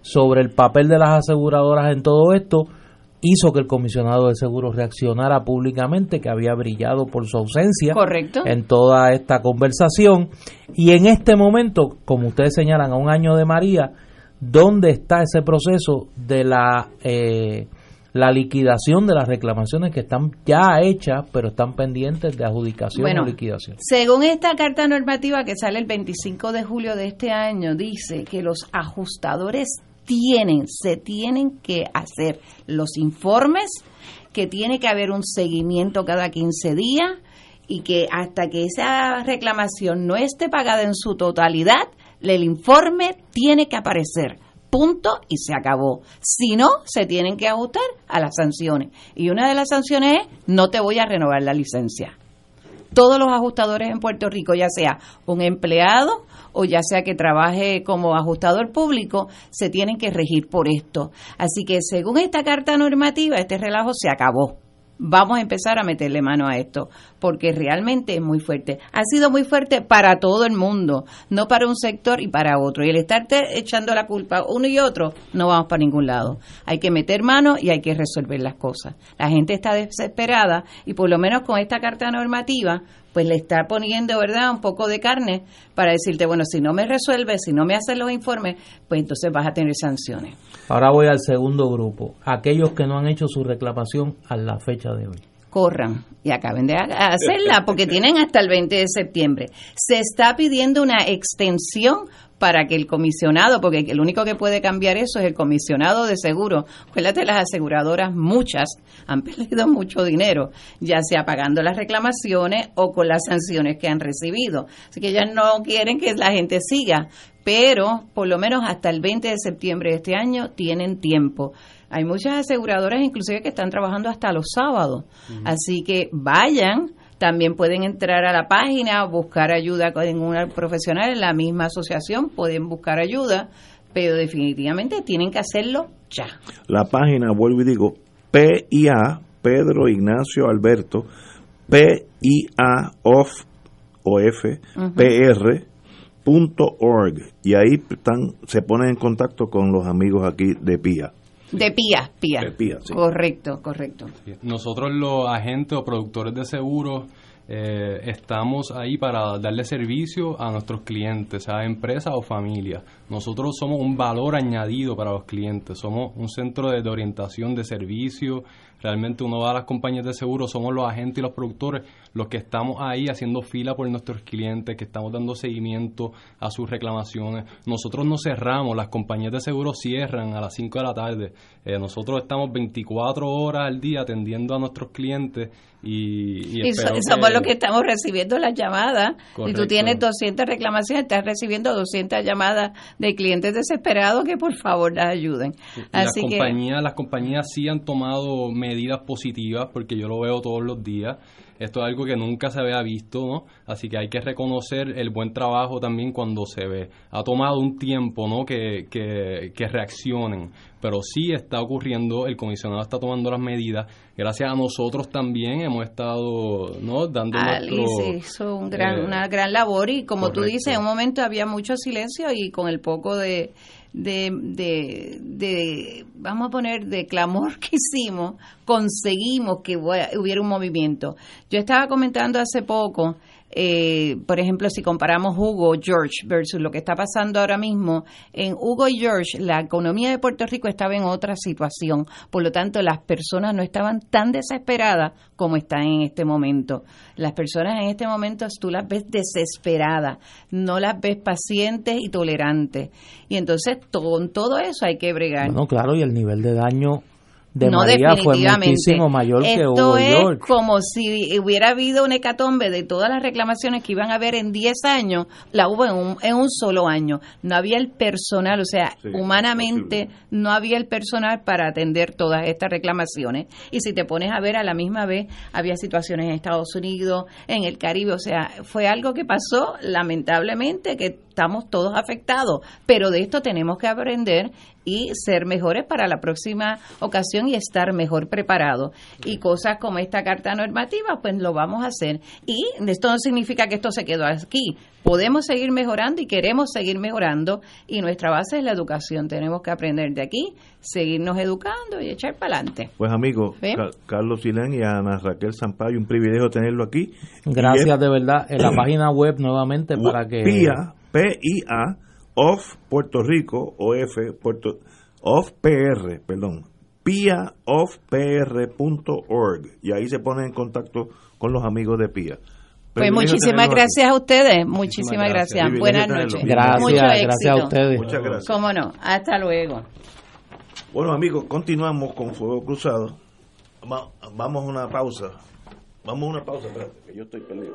sobre el papel de las aseguradoras en todo esto hizo que el comisionado de seguros reaccionara públicamente, que había brillado por su ausencia en toda esta conversación. Y en este momento, como ustedes señalan, a un año de María, ¿dónde está ese proceso de la, eh, la liquidación de las reclamaciones que están ya hechas, pero están pendientes de adjudicación o liquidación? Según esta carta normativa que sale el 25 de julio de este año, dice que los ajustadores tienen, se tienen que hacer los informes, que tiene que haber un seguimiento cada 15 días y que hasta que esa reclamación no esté pagada en su totalidad, el informe tiene que aparecer. Punto y se acabó. Si no, se tienen que ajustar a las sanciones. Y una de las sanciones es no te voy a renovar la licencia. Todos los ajustadores en Puerto Rico, ya sea un empleado o ya sea que trabaje como ajustador público, se tienen que regir por esto. Así que según esta carta normativa, este relajo se acabó. Vamos a empezar a meterle mano a esto, porque realmente es muy fuerte. Ha sido muy fuerte para todo el mundo, no para un sector y para otro. Y el estarte echando la culpa uno y otro, no vamos para ningún lado. Hay que meter mano y hay que resolver las cosas. La gente está desesperada y por lo menos con esta carta normativa pues le está poniendo, ¿verdad?, un poco de carne para decirte, bueno, si no me resuelves, si no me haces los informes, pues entonces vas a tener sanciones. Ahora voy al segundo grupo, aquellos que no han hecho su reclamación a la fecha de hoy corran y acaben de hacerla porque tienen hasta el 20 de septiembre. Se está pidiendo una extensión para que el comisionado, porque el único que puede cambiar eso es el comisionado de seguro. Acuérdate, las aseguradoras, muchas, han perdido mucho dinero, ya sea pagando las reclamaciones o con las sanciones que han recibido. Así que ellas no quieren que la gente siga, pero por lo menos hasta el 20 de septiembre de este año tienen tiempo. Hay muchas aseguradoras inclusive que están trabajando hasta los sábados. Así que vayan, también pueden entrar a la página, buscar ayuda con un profesional en la misma asociación, pueden buscar ayuda, pero definitivamente tienen que hacerlo ya. La página, vuelvo y digo, PIA, Pedro Ignacio Alberto, PIA of, o F, PR, org y ahí están, se ponen en contacto con los amigos aquí de PIA. De PIA, PIA. Correcto, correcto. Nosotros los agentes o productores de seguros Eh, estamos ahí para darle servicio a nuestros clientes, sea empresa o familia. Nosotros somos un valor añadido para los clientes, somos un centro de, orientación de servicio, Realmente uno va a las compañías de seguro, somos los agentes y los productores los que estamos ahí haciendo fila por nuestros clientes, que estamos dando seguimiento a sus reclamaciones. Nosotros no cerramos, las compañías de seguro cierran a las 5 de la tarde. Eh, nosotros estamos 24 horas al día atendiendo a nuestros clientes y, y, somos los que estamos recibiendo las llamadas. Si tú tienes 200 reclamaciones, estás recibiendo 200 llamadas de clientes desesperados que por favor las ayuden. Así las, compañías, las compañías sí han tomado medidas positivas porque yo lo veo todos los días. Esto es algo que nunca se había visto, ¿no? Así que hay que reconocer el buen trabajo también cuando se ve. Ha tomado un tiempo, ¿no? Que, que, que reaccionen, pero sí está ocurriendo, el comisionado está tomando las medidas. Gracias a nosotros también hemos estado, ¿no? Dando nuestro, hizo un gran, eh, una gran labor y como tú dices, en un momento había mucho silencio y con el poco de de, de, de, vamos a poner, de clamor que hicimos, conseguimos que hubiera un movimiento. Yo estaba comentando hace poco eh, por ejemplo, si comparamos Hugo George versus lo que está pasando ahora mismo, en Hugo y George la economía de Puerto Rico estaba en otra situación, por lo tanto las personas no estaban tan desesperadas como están en este momento. Las personas en este momento tú las ves desesperadas, no las ves pacientes y tolerantes. Y entonces con todo eso hay que bregar. No, claro, y el nivel de daño de no, María fue muchísimo mayor Esto que Hugo es como si hubiera habido un hecatombe de todas las reclamaciones que iban a haber en 10 años, la hubo en un, en un solo año. No había el personal, o sea, humanamente no había el personal para atender todas estas reclamaciones. Y si te pones a ver a la misma vez, había situaciones en Estados Unidos, en el Caribe, o sea, fue algo que pasó lamentablemente que estamos todos afectados, pero de esto tenemos que aprender y ser mejores para la próxima ocasión y estar mejor preparados. Y cosas como esta carta normativa, pues lo vamos a hacer. Y esto no significa que esto se quedó aquí. Podemos seguir mejorando y queremos seguir mejorando y nuestra base es la educación. Tenemos que aprender de aquí, seguirnos educando y echar para adelante. Pues amigos, Carlos Silén y Ana Raquel Sampaio, un privilegio tenerlo aquí. Gracias de verdad. En la página web nuevamente para que... PIA, P-I-A, of Puerto Rico, OF, Puerto, of PR, perdón, piaofpr.org y ahí se pone en contacto con los amigos de PIA. Pues muchísimas gracias a ustedes, muchísimas gracias. Buenas noches. Gracias, gracias a ustedes. Muchas gracias. Cómo no, hasta luego. Bueno amigos, continuamos con Fuego Cruzado. Vamos a una pausa. Vamos a una pausa, espérate, que yo estoy perdido.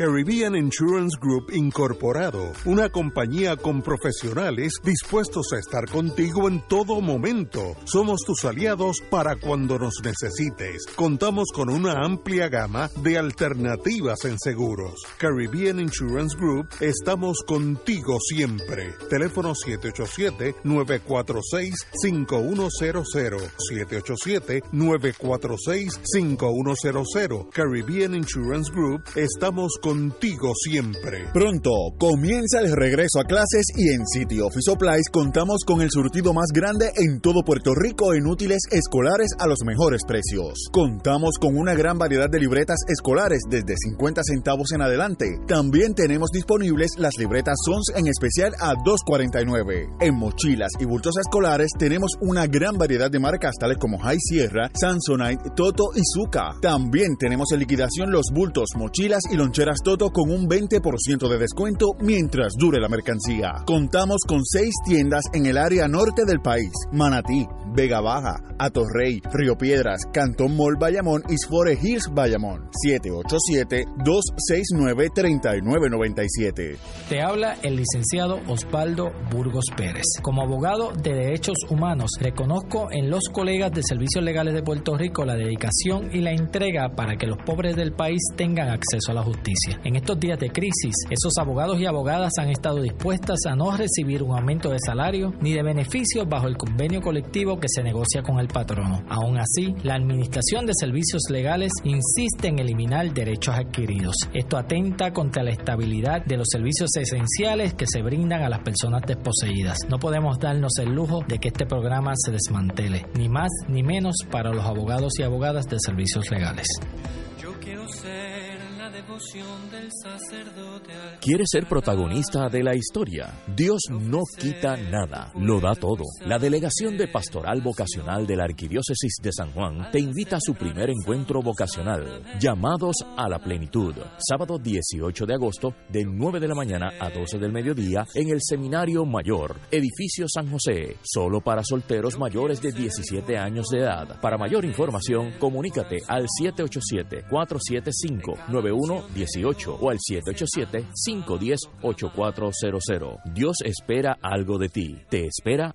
Caribbean Insurance Group Incorporado, una compañía con profesionales dispuestos a estar contigo en todo momento. Somos tus aliados para cuando nos necesites. Contamos con una amplia gama de alternativas en seguros. Caribbean Insurance Group, estamos contigo siempre. Teléfono 787-946-5100. 787-946-5100. Caribbean Insurance Group, estamos contigo siempre. Pronto comienza el regreso a clases y en City Office Supplies contamos con el surtido más grande en todo Puerto Rico en útiles escolares a los mejores precios. Contamos con una gran variedad de libretas escolares desde 50 centavos en adelante. También tenemos disponibles las libretas Sons en especial a 2.49. En mochilas y bultos escolares tenemos una gran variedad de marcas tales como High Sierra, Samsonite, Toto y Zuka. También tenemos en liquidación los bultos, mochilas y loncheras Toto con un 20% de descuento mientras dure la mercancía. Contamos con seis tiendas en el área norte del país: Manatí, Vega Baja, Atorrey, Río Piedras, Cantón Mall Bayamón y Sfore Hills Bayamón. 787-269-3997. Te habla el licenciado Osvaldo Burgos Pérez. Como abogado de derechos humanos, reconozco en los colegas de Servicios Legales de Puerto Rico la dedicación y la entrega para que los pobres del país tengan acceso a la justicia. En estos días de crisis, esos abogados y abogadas han estado dispuestas a no recibir un aumento de salario ni de beneficios bajo el convenio colectivo que se negocia con el patrono. Aún así, la Administración de Servicios Legales insiste en eliminar derechos adquiridos. Esto atenta contra la estabilidad de los servicios esenciales que se brindan a las personas desposeídas. No podemos darnos el lujo de que este programa se desmantele, ni más ni menos para los abogados y abogadas de servicios legales. Yo quiero ser ¿Quieres ser protagonista de la historia? Dios no quita nada, lo da todo. La Delegación de Pastoral Vocacional de la Arquidiócesis de San Juan te invita a su primer encuentro vocacional, Llamados a la Plenitud, sábado 18 de agosto, de 9 de la mañana a 12 del mediodía, en el Seminario Mayor, Edificio San José, solo para solteros mayores de 17 años de edad. Para mayor información, comunícate al 787 475 91 18 o al 787-510-8400. Dios espera algo de ti. Te espera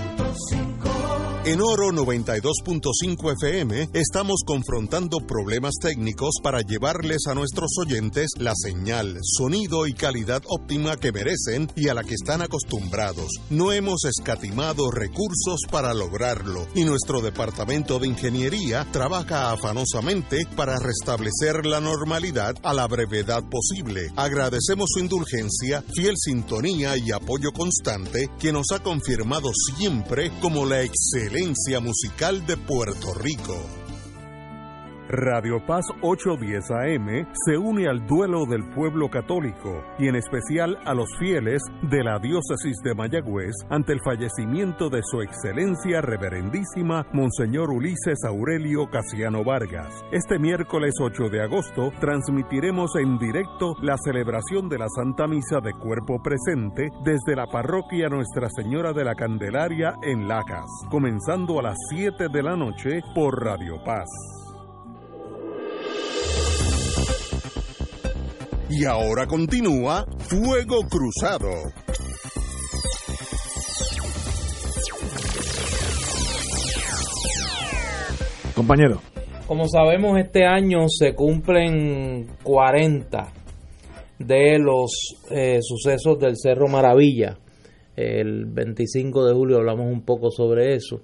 En Oro 92.5 FM estamos confrontando problemas técnicos para llevarles a nuestros oyentes la señal, sonido y calidad óptima que merecen y a la que están acostumbrados. No hemos escatimado recursos para lograrlo y nuestro departamento de ingeniería trabaja afanosamente para restablecer la normalidad a la brevedad posible. Agradecemos su indulgencia, fiel sintonía y apoyo constante que nos ha confirmado siempre como la excelencia excelencia musical de Puerto Rico. Radio Paz 810 AM se une al duelo del pueblo católico y en especial a los fieles de la diócesis de Mayagüez ante el fallecimiento de su excelencia reverendísima Monseñor Ulises Aurelio Casiano Vargas. Este miércoles 8 de agosto transmitiremos en directo la celebración de la Santa Misa de Cuerpo Presente desde la parroquia Nuestra Señora de la Candelaria en Lacas, comenzando a las 7 de la noche por Radio Paz. Y ahora continúa Fuego Cruzado. Compañero. Como sabemos, este año se cumplen 40 de los eh, sucesos del Cerro Maravilla. El 25 de julio hablamos un poco sobre eso.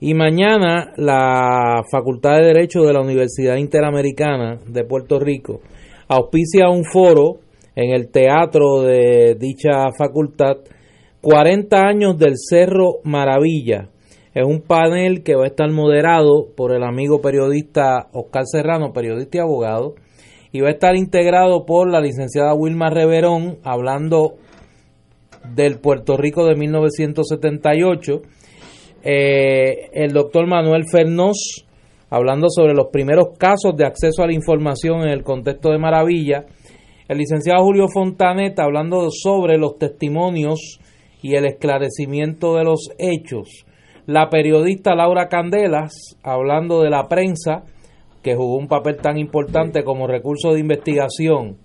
Y mañana la Facultad de Derecho de la Universidad Interamericana de Puerto Rico auspicia un foro en el teatro de dicha facultad, 40 años del Cerro Maravilla. Es un panel que va a estar moderado por el amigo periodista Oscar Serrano, periodista y abogado, y va a estar integrado por la licenciada Wilma Reverón, hablando del Puerto Rico de 1978, eh, el doctor Manuel Fernós, hablando sobre los primeros casos de acceso a la información en el contexto de Maravilla. El licenciado Julio Fontaneta hablando sobre los testimonios y el esclarecimiento de los hechos. La periodista Laura Candelas hablando de la prensa, que jugó un papel tan importante como recurso de investigación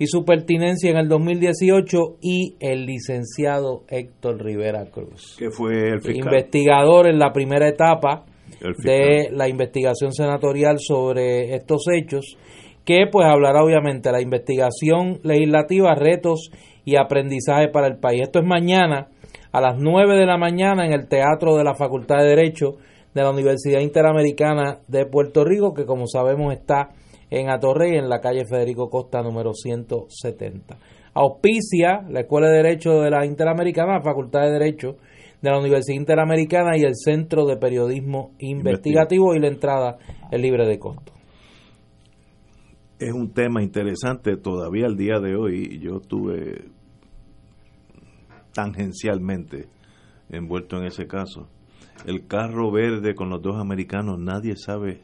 y su pertinencia en el 2018 y el licenciado Héctor Rivera Cruz, que fue el fiscal. investigador en la primera etapa de la investigación senatorial sobre estos hechos, que pues hablará obviamente la investigación legislativa, retos y aprendizaje para el país. Esto es mañana a las 9 de la mañana en el Teatro de la Facultad de Derecho de la Universidad Interamericana de Puerto Rico, que como sabemos está en Atorrey, en la calle Federico Costa número 170. Auspicia la Escuela de Derecho de la Interamericana, Facultad de Derecho de la Universidad Interamericana y el Centro de Periodismo Investigativo y la entrada es libre de costo. Es un tema interesante todavía al día de hoy. Yo estuve tangencialmente envuelto en ese caso. El carro verde con los dos americanos, nadie sabe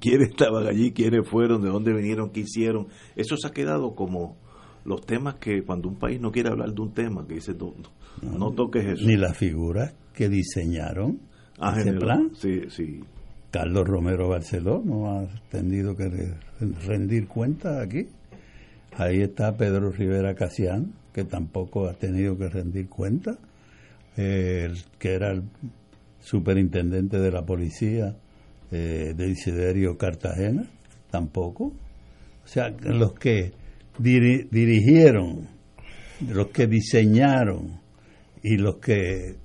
quiénes estaban allí, quiénes fueron, de dónde vinieron, qué hicieron. Eso se ha quedado como los temas que cuando un país no quiere hablar de un tema, que dice, no, no, toques eso. Ni las figuras que diseñaron ah, ese plan. Sí, sí. Carlos Romero Barceló no ha tenido que rendir cuenta aquí. Ahí está Pedro Rivera Casián, que tampoco ha tenido que rendir cuenta. el que era el superintendente de la policía eh, de Isiderio Cartagena, tampoco. O sea, los que dirigieron, los que diseñaron y los que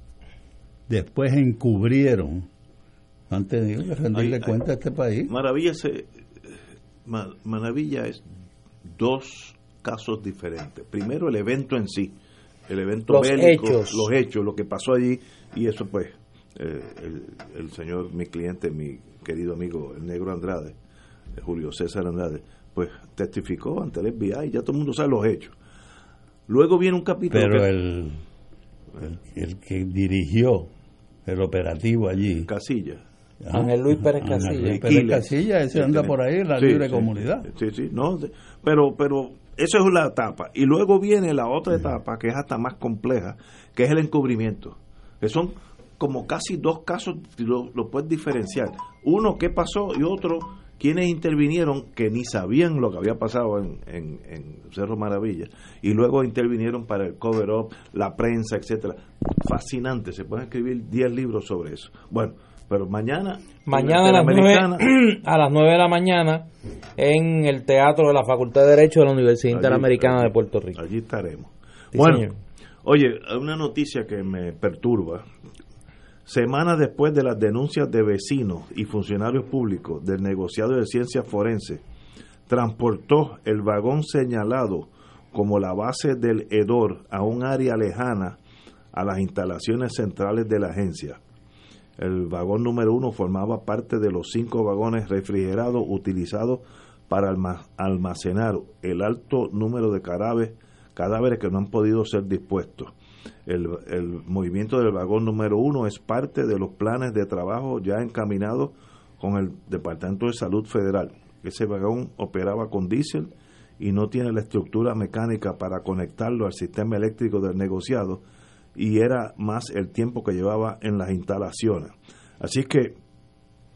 después encubrieron han tenido que rendirle cuenta a este país. Maravilla, se, Maravilla es dos casos diferentes. Primero el evento en sí, el evento los hechos. los hechos, lo que pasó allí y eso pues eh, el, el, señor, mi cliente, mi querido amigo el negro Andrade, Julio César Andrade, pues testificó ante el FBI, ya todo el mundo sabe los hechos. Luego viene un capítulo. Pero el, el, que dirigió el operativo allí. Casilla. Ángel Luis Pérez Casilla. Luis Pérez Casilla, ese anda por ahí en la libre comunidad. Sí, sí, no, pero, pero eso es la etapa. Y luego viene la otra etapa, que es hasta más compleja, que es el encubrimiento. Que son como casi dos casos, lo, lo puedes diferenciar. Uno, ¿qué pasó? Y otro, quienes intervinieron que ni sabían lo que había pasado en, en, Cerro Maravilla y luego intervinieron para el cover up, la prensa, etcétera. Fascinante, se pueden escribir 10 libros sobre eso. Bueno, pero mañana mañana a las, 9, a las 9 de la mañana en el Teatro de la Facultad de Derecho de la Universidad Interamericana de Puerto Rico. Allí estaremos. bueno, oye, hay una noticia que me perturba Semanas después de las denuncias de vecinos y funcionarios públicos del negociado de ciencias forenses, transportó el vagón señalado como la base del hedor a un área lejana a las instalaciones centrales de la agencia. El vagón número uno formaba parte de los cinco vagones refrigerados utilizados para almacenar el alto número de cadáveres que no han podido ser dispuestos. El, movimiento del vagón número uno es parte de los planes de trabajo ya encaminados con el Departamento de Salud Federal. Ese vagón operaba con diésel y no tiene la estructura mecánica para conectarlo al sistema eléctrico del negociado y era más el tiempo que llevaba en las instalaciones. Así que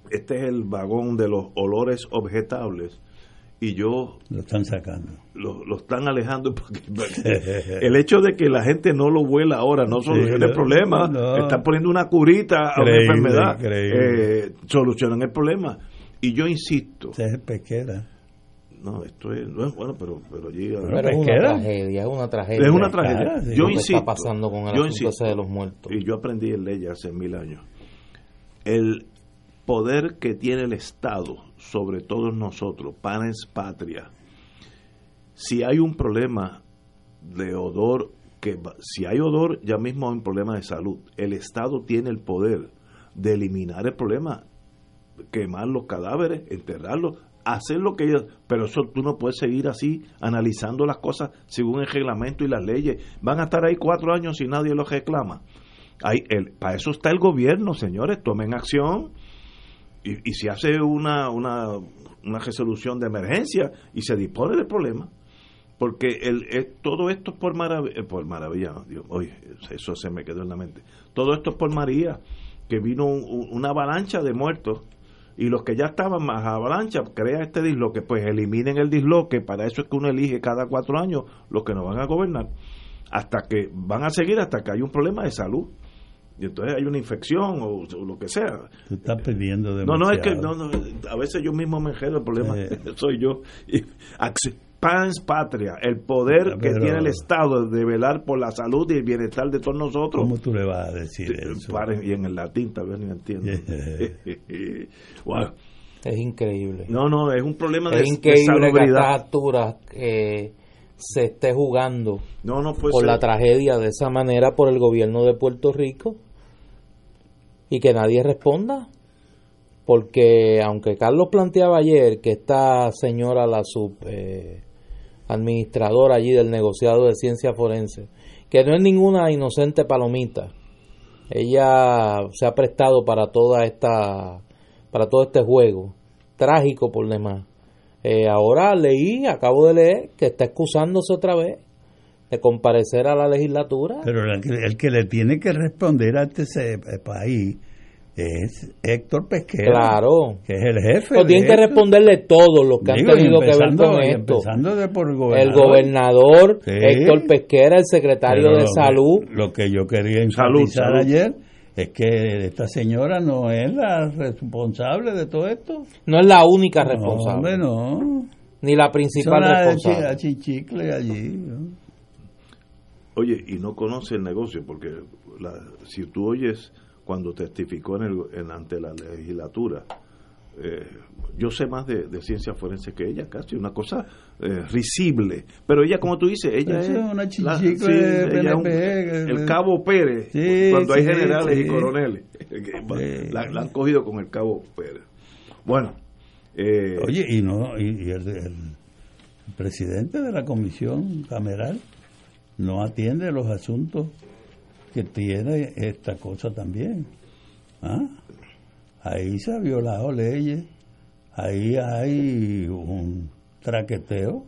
este es el vagón de los olores objetables y yo lo están sacando. lo, están alejando porque, el hecho de que la gente no lo vuela ahora no soluciona el problema. están poniendo una curita a una enfermedad. eh, solucionan el problema. Y yo insisto. Es pesquera. No esto es, no es bueno pero pero allí es una tragedia es una tragedia es una tragedia. yo insisto está pasando con el yo insisto, de los muertos. Y yo aprendí en ley hace mil años. El poder que tiene el Estado sobre todos nosotros, panes patria. Si hay un problema de odor, que si hay odor, ya mismo hay un problema de salud. El Estado tiene el poder de eliminar el problema, quemar los cadáveres, enterrarlos, hacer lo que ellos, pero eso tú no puedes seguir así analizando las cosas según el reglamento y las leyes. Van a estar ahí cuatro años y nadie los reclama. Hay el, para eso está el gobierno, señores, tomen acción y, se hace una, una, una, resolución de emergencia y se dispone del problema. Porque el, todo esto es por, maravilla, eh, por maravilla, Dios, oye, eso se me quedó en la mente. Todo esto es por María, que vino una avalancha de muertos y los que ya estaban más avalancha, crea este disloque, pues eliminen el disloque, para eso es que uno elige cada cuatro años los que nos van a gobernar, hasta que van a seguir hasta que hay un problema de salud y entonces hay una infección o, lo que sea. Tú estás pidiendo demasiado. No, no, es que no, a veces yo mismo me enredo el problema, soy yo. pans patria, el poder que tiene el Estado de velar por la salud y el bienestar de todos nosotros. ¿Cómo tú le vas a decir eso? y en el latín también no entiendo. Es increíble. No, no, es un problema es de, increíble que a alturas eh, se esté jugando no, no por la tragedia de esa manera por el gobierno de Puerto Rico y que nadie responda. Porque aunque Carlos planteaba ayer que esta señora, la sub eh, allí del negociado de ciencia forense, que no es ninguna inocente palomita, ella se ha prestado para toda esta para todo este juego trágico por demás eh, ahora leí acabo de leer que está excusándose otra vez de comparecer a la legislatura pero el que, el que le tiene que responder a este país es Héctor Pesquera. Claro. Que es el jefe. Pues tienen que responderle todos los que han tenido que ver con esto. De por el gobernador. El gobernador Héctor Pesquera, el secretario de Salud. Lo que yo quería enfatizar ayer es que esta señora no es la responsable de todo esto. No es la única responsable. No, Ni la principal responsable. chicle allí. Oye, y no conoce el negocio, porque la, si tú oyes cuando testificó en el, ante la legislatura. Eh, yo sé más de, ciencia forense que ella, casi una cosa eh, risible. Pero ella, como tú dices, ella es, una el cabo Pérez, cuando hay generales y coroneles. La, han cogido con el cabo Pérez. Bueno. Eh, Oye, y no y, el, el, presidente de la comisión cameral no atiende los asuntos que tiene esta cosa también. ¿Ah? Ahí se ha violado leyes, ahí hay un traqueteo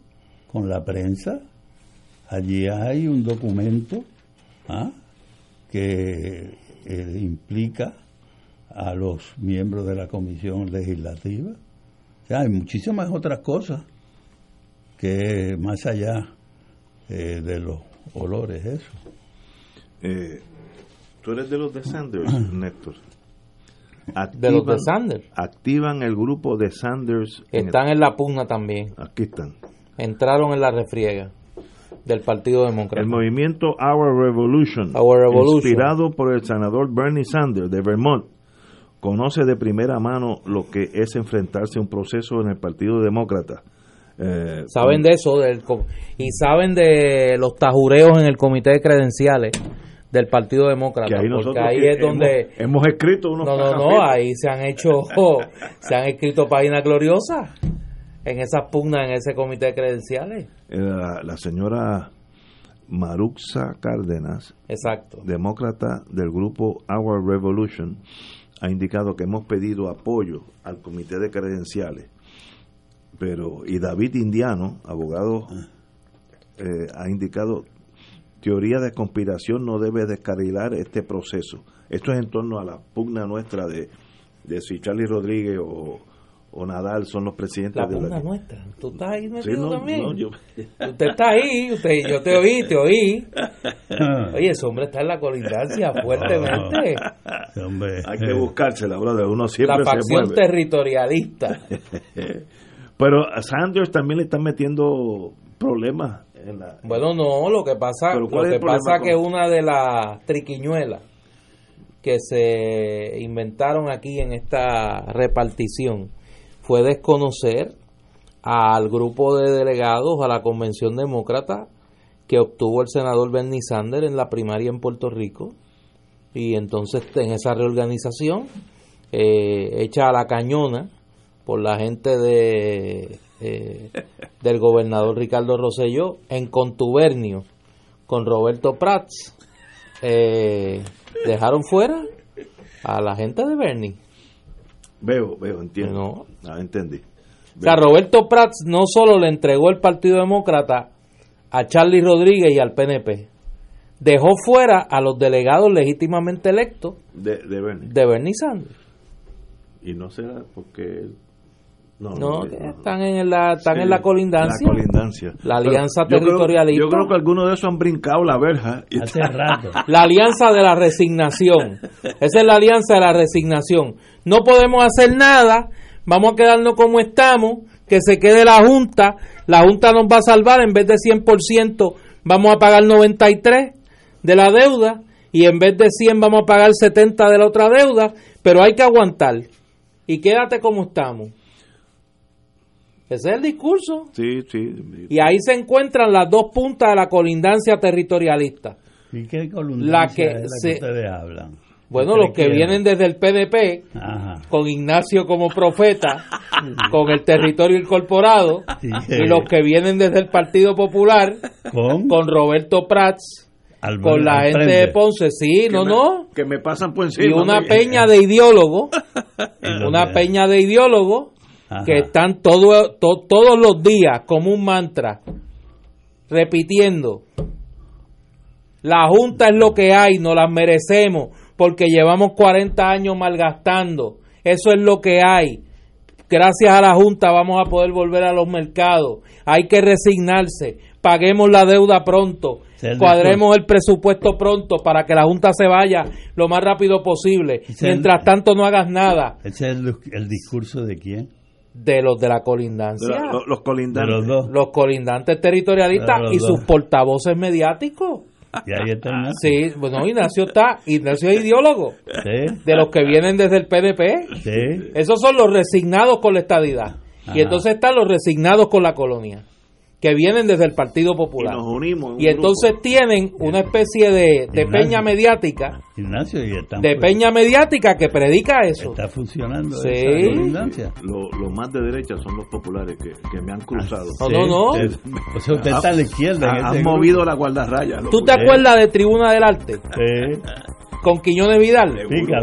con la prensa, allí hay un documento ¿ah? que eh, implica a los miembros de la comisión legislativa. hay muchísimas otras cosas que más allá eh, de los olores, eso. Eh, tú eres de los de Sanders, Néstor. de los de Sanders. Activan el grupo de Sanders. Están en, la pugna también. Aquí están. Entraron en la refriega del Partido Demócrata. El movimiento Our Revolution, inspirado por el senador Bernie Sanders de Vermont, conoce de primera mano lo que es enfrentarse a un proceso en el Partido Demócrata eh, saben de eso del, y saben de los tajureos en el comité de credenciales del Partido Demócrata, porque ahí es donde hemos, escrito unos No, no, no, ahí se han hecho se han escrito páginas gloriosas en esas pugnas en ese comité de credenciales. Eh, la, señora Maruxa Cárdenas, exacto, demócrata del grupo Our Revolution, ha indicado que hemos pedido apoyo al comité de credenciales pero y David Indiano, abogado, ah. eh, ha indicado teoría de conspiración no debe descarrilar este proceso. Esto es en torno a la pugna nuestra de, de si Charlie Rodríguez o, Nadal son los presidentes la de pugna nuestra. Tú estás ahí metido también. Usted está ahí, usted, yo te oí, te oí. Oye, ese hombre está en la colindancia fuertemente. Hay que buscársela, brother. Uno siempre la facción territorialista. Pero a Sanders también le están metiendo problemas. En la, bueno, no, lo que pasa, lo que pasa que una de las triquiñuelas que se inventaron aquí en esta repartición fue desconocer al grupo de delegados a la convención demócrata que obtuvo el senador Bernie Sanders en la primaria en Puerto Rico y entonces en esa reorganización eh, hecha a la cañona por la gente de eh, del gobernador Ricardo Rosselló en contubernio con Roberto Prats eh, dejaron fuera a la gente de Bernie. Veo, veo, entiendo. No. Ah, entendí. O sea, Roberto Prats no solo le entregó el Partido Demócrata a Charlie Rodríguez y al PNP, dejó fuera a los delegados legítimamente electos de, de, Bernie. de Bernie Sanders. Y no será porque no, están en la están en la colindancia. La colindancia. La alianza territorialista. yo creo que algunos de esos han brincado la verja. Hace rato. La alianza de la resignación. Esa es la alianza de la resignación. No podemos hacer nada, vamos a quedarnos como estamos, que se quede la Junta, la Junta nos va a salvar, en vez de 100% vamos a pagar 93 de la deuda y en vez de 100 vamos a pagar 70 de la otra deuda, pero hay que aguantar y quédate como estamos. Ese es el discurso. Sí, sí. Y ahí se encuentran las dos puntas de la colindancia territorialista. ¿Y qué colindancia la que, es la que ustedes hablan? Bueno, los que vienen desde el PDP, con Ignacio como profeta, con el territorio incorporado, y los que vienen desde el Partido Popular, con, Roberto Prats, con la gente de Ponce, sí, no, no. Que me pasan por encima. Y una peña de ideólogos, una peña de que están todo, todos los días como un mantra, repitiendo, la Junta es lo que hay, nos la merecemos porque llevamos 40 años malgastando. Eso es lo que hay. Gracias a la Junta vamos a poder volver a los mercados. Hay que resignarse. Paguemos la deuda pronto. Cuadremos el presupuesto pronto para que la Junta se vaya lo más rápido posible. Mientras tanto no hagas nada. ¿Ese es el, discurso de quién? De los de la colindancia. los, colindantes. Los, colindantes territorialistas y sus portavoces mediáticos. Y ahí está Sí, bueno, Ignacio está, Ignacio es ideólogo. De los que vienen desde el PDP. Esos son los resignados con la estadidad. Y entonces están los resignados con la colonia que vienen desde el Partido Popular. Y, entonces tienen una especie de, peña mediática. de peña mediática que predica eso. Está funcionando. Sí. Los más de derecha son los populares que, me han cruzado. No, no, no. o sea, usted está a la izquierda. Han movido la guardarraya. ¿Tú te acuerdas de Tribuna del Arte? Sí. Con Quiñones Vidal.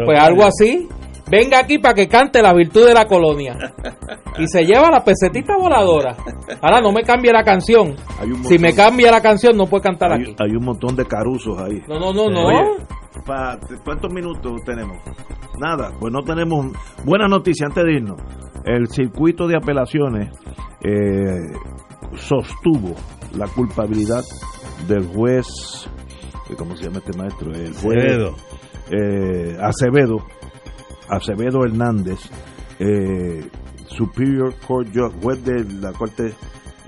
pues algo así venga aquí para que cante la virtud de la colonia. Y se lleva la pesetita voladora. Ahora no me cambie la canción. Si me cambia la canción no puede cantar hay, aquí. Hay un montón de caruzos ahí. No, no, no, no. ¿Cuántos minutos tenemos? Nada, pues no tenemos buena noticia antes de irnos. El circuito de apelaciones eh, sostuvo la culpabilidad del juez, ¿cómo se llama este maestro? El juez Acevedo. Eh, Acevedo Acevedo Hernández, eh, Superior Court Judge, juez de la Corte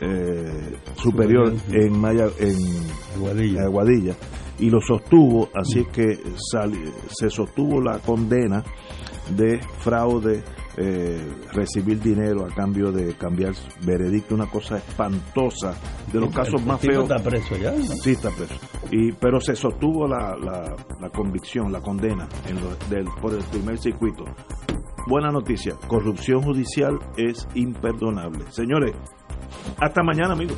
eh, Superior en, Maya, en Aguadilla. y lo sostuvo, así que se sostuvo la condena de fraude, eh, recibir dinero a cambio de cambiar veredicto, una cosa espantosa, de los casos más feos. está preso ya? Sí, está preso. Y, pero se sostuvo la, la, convicción, la condena en del, por el primer circuito. Buena noticia, corrupción judicial es imperdonable. Señores, hasta mañana, amigos.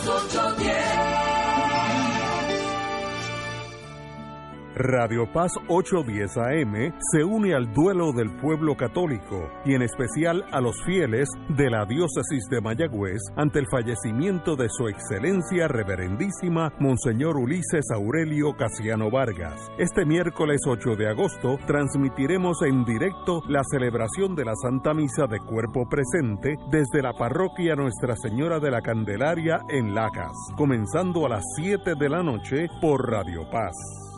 810 AM se une al duelo del pueblo católico y en especial a los fieles de la diócesis de Mayagüez ante el fallecimiento de su excelencia reverendísima Monseñor Ulises Aurelio Casiano Vargas. Este miércoles 8 de agosto transmitiremos en directo la celebración de la Santa Misa de Cuerpo Presente desde la parroquia Nuestra Señora de la Candelaria en Lacas, comenzando a las 7 de la noche por Radio Paz.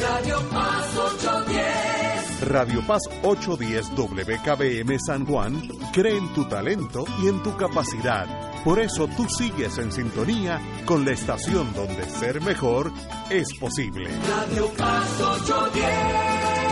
Radio Paz 810. Radio Paz 810 WKBM San Juan cree en tu talento y en tu capacidad. Por eso tú sigues en sintonía con la estación donde ser mejor es posible. Radio Paz 810.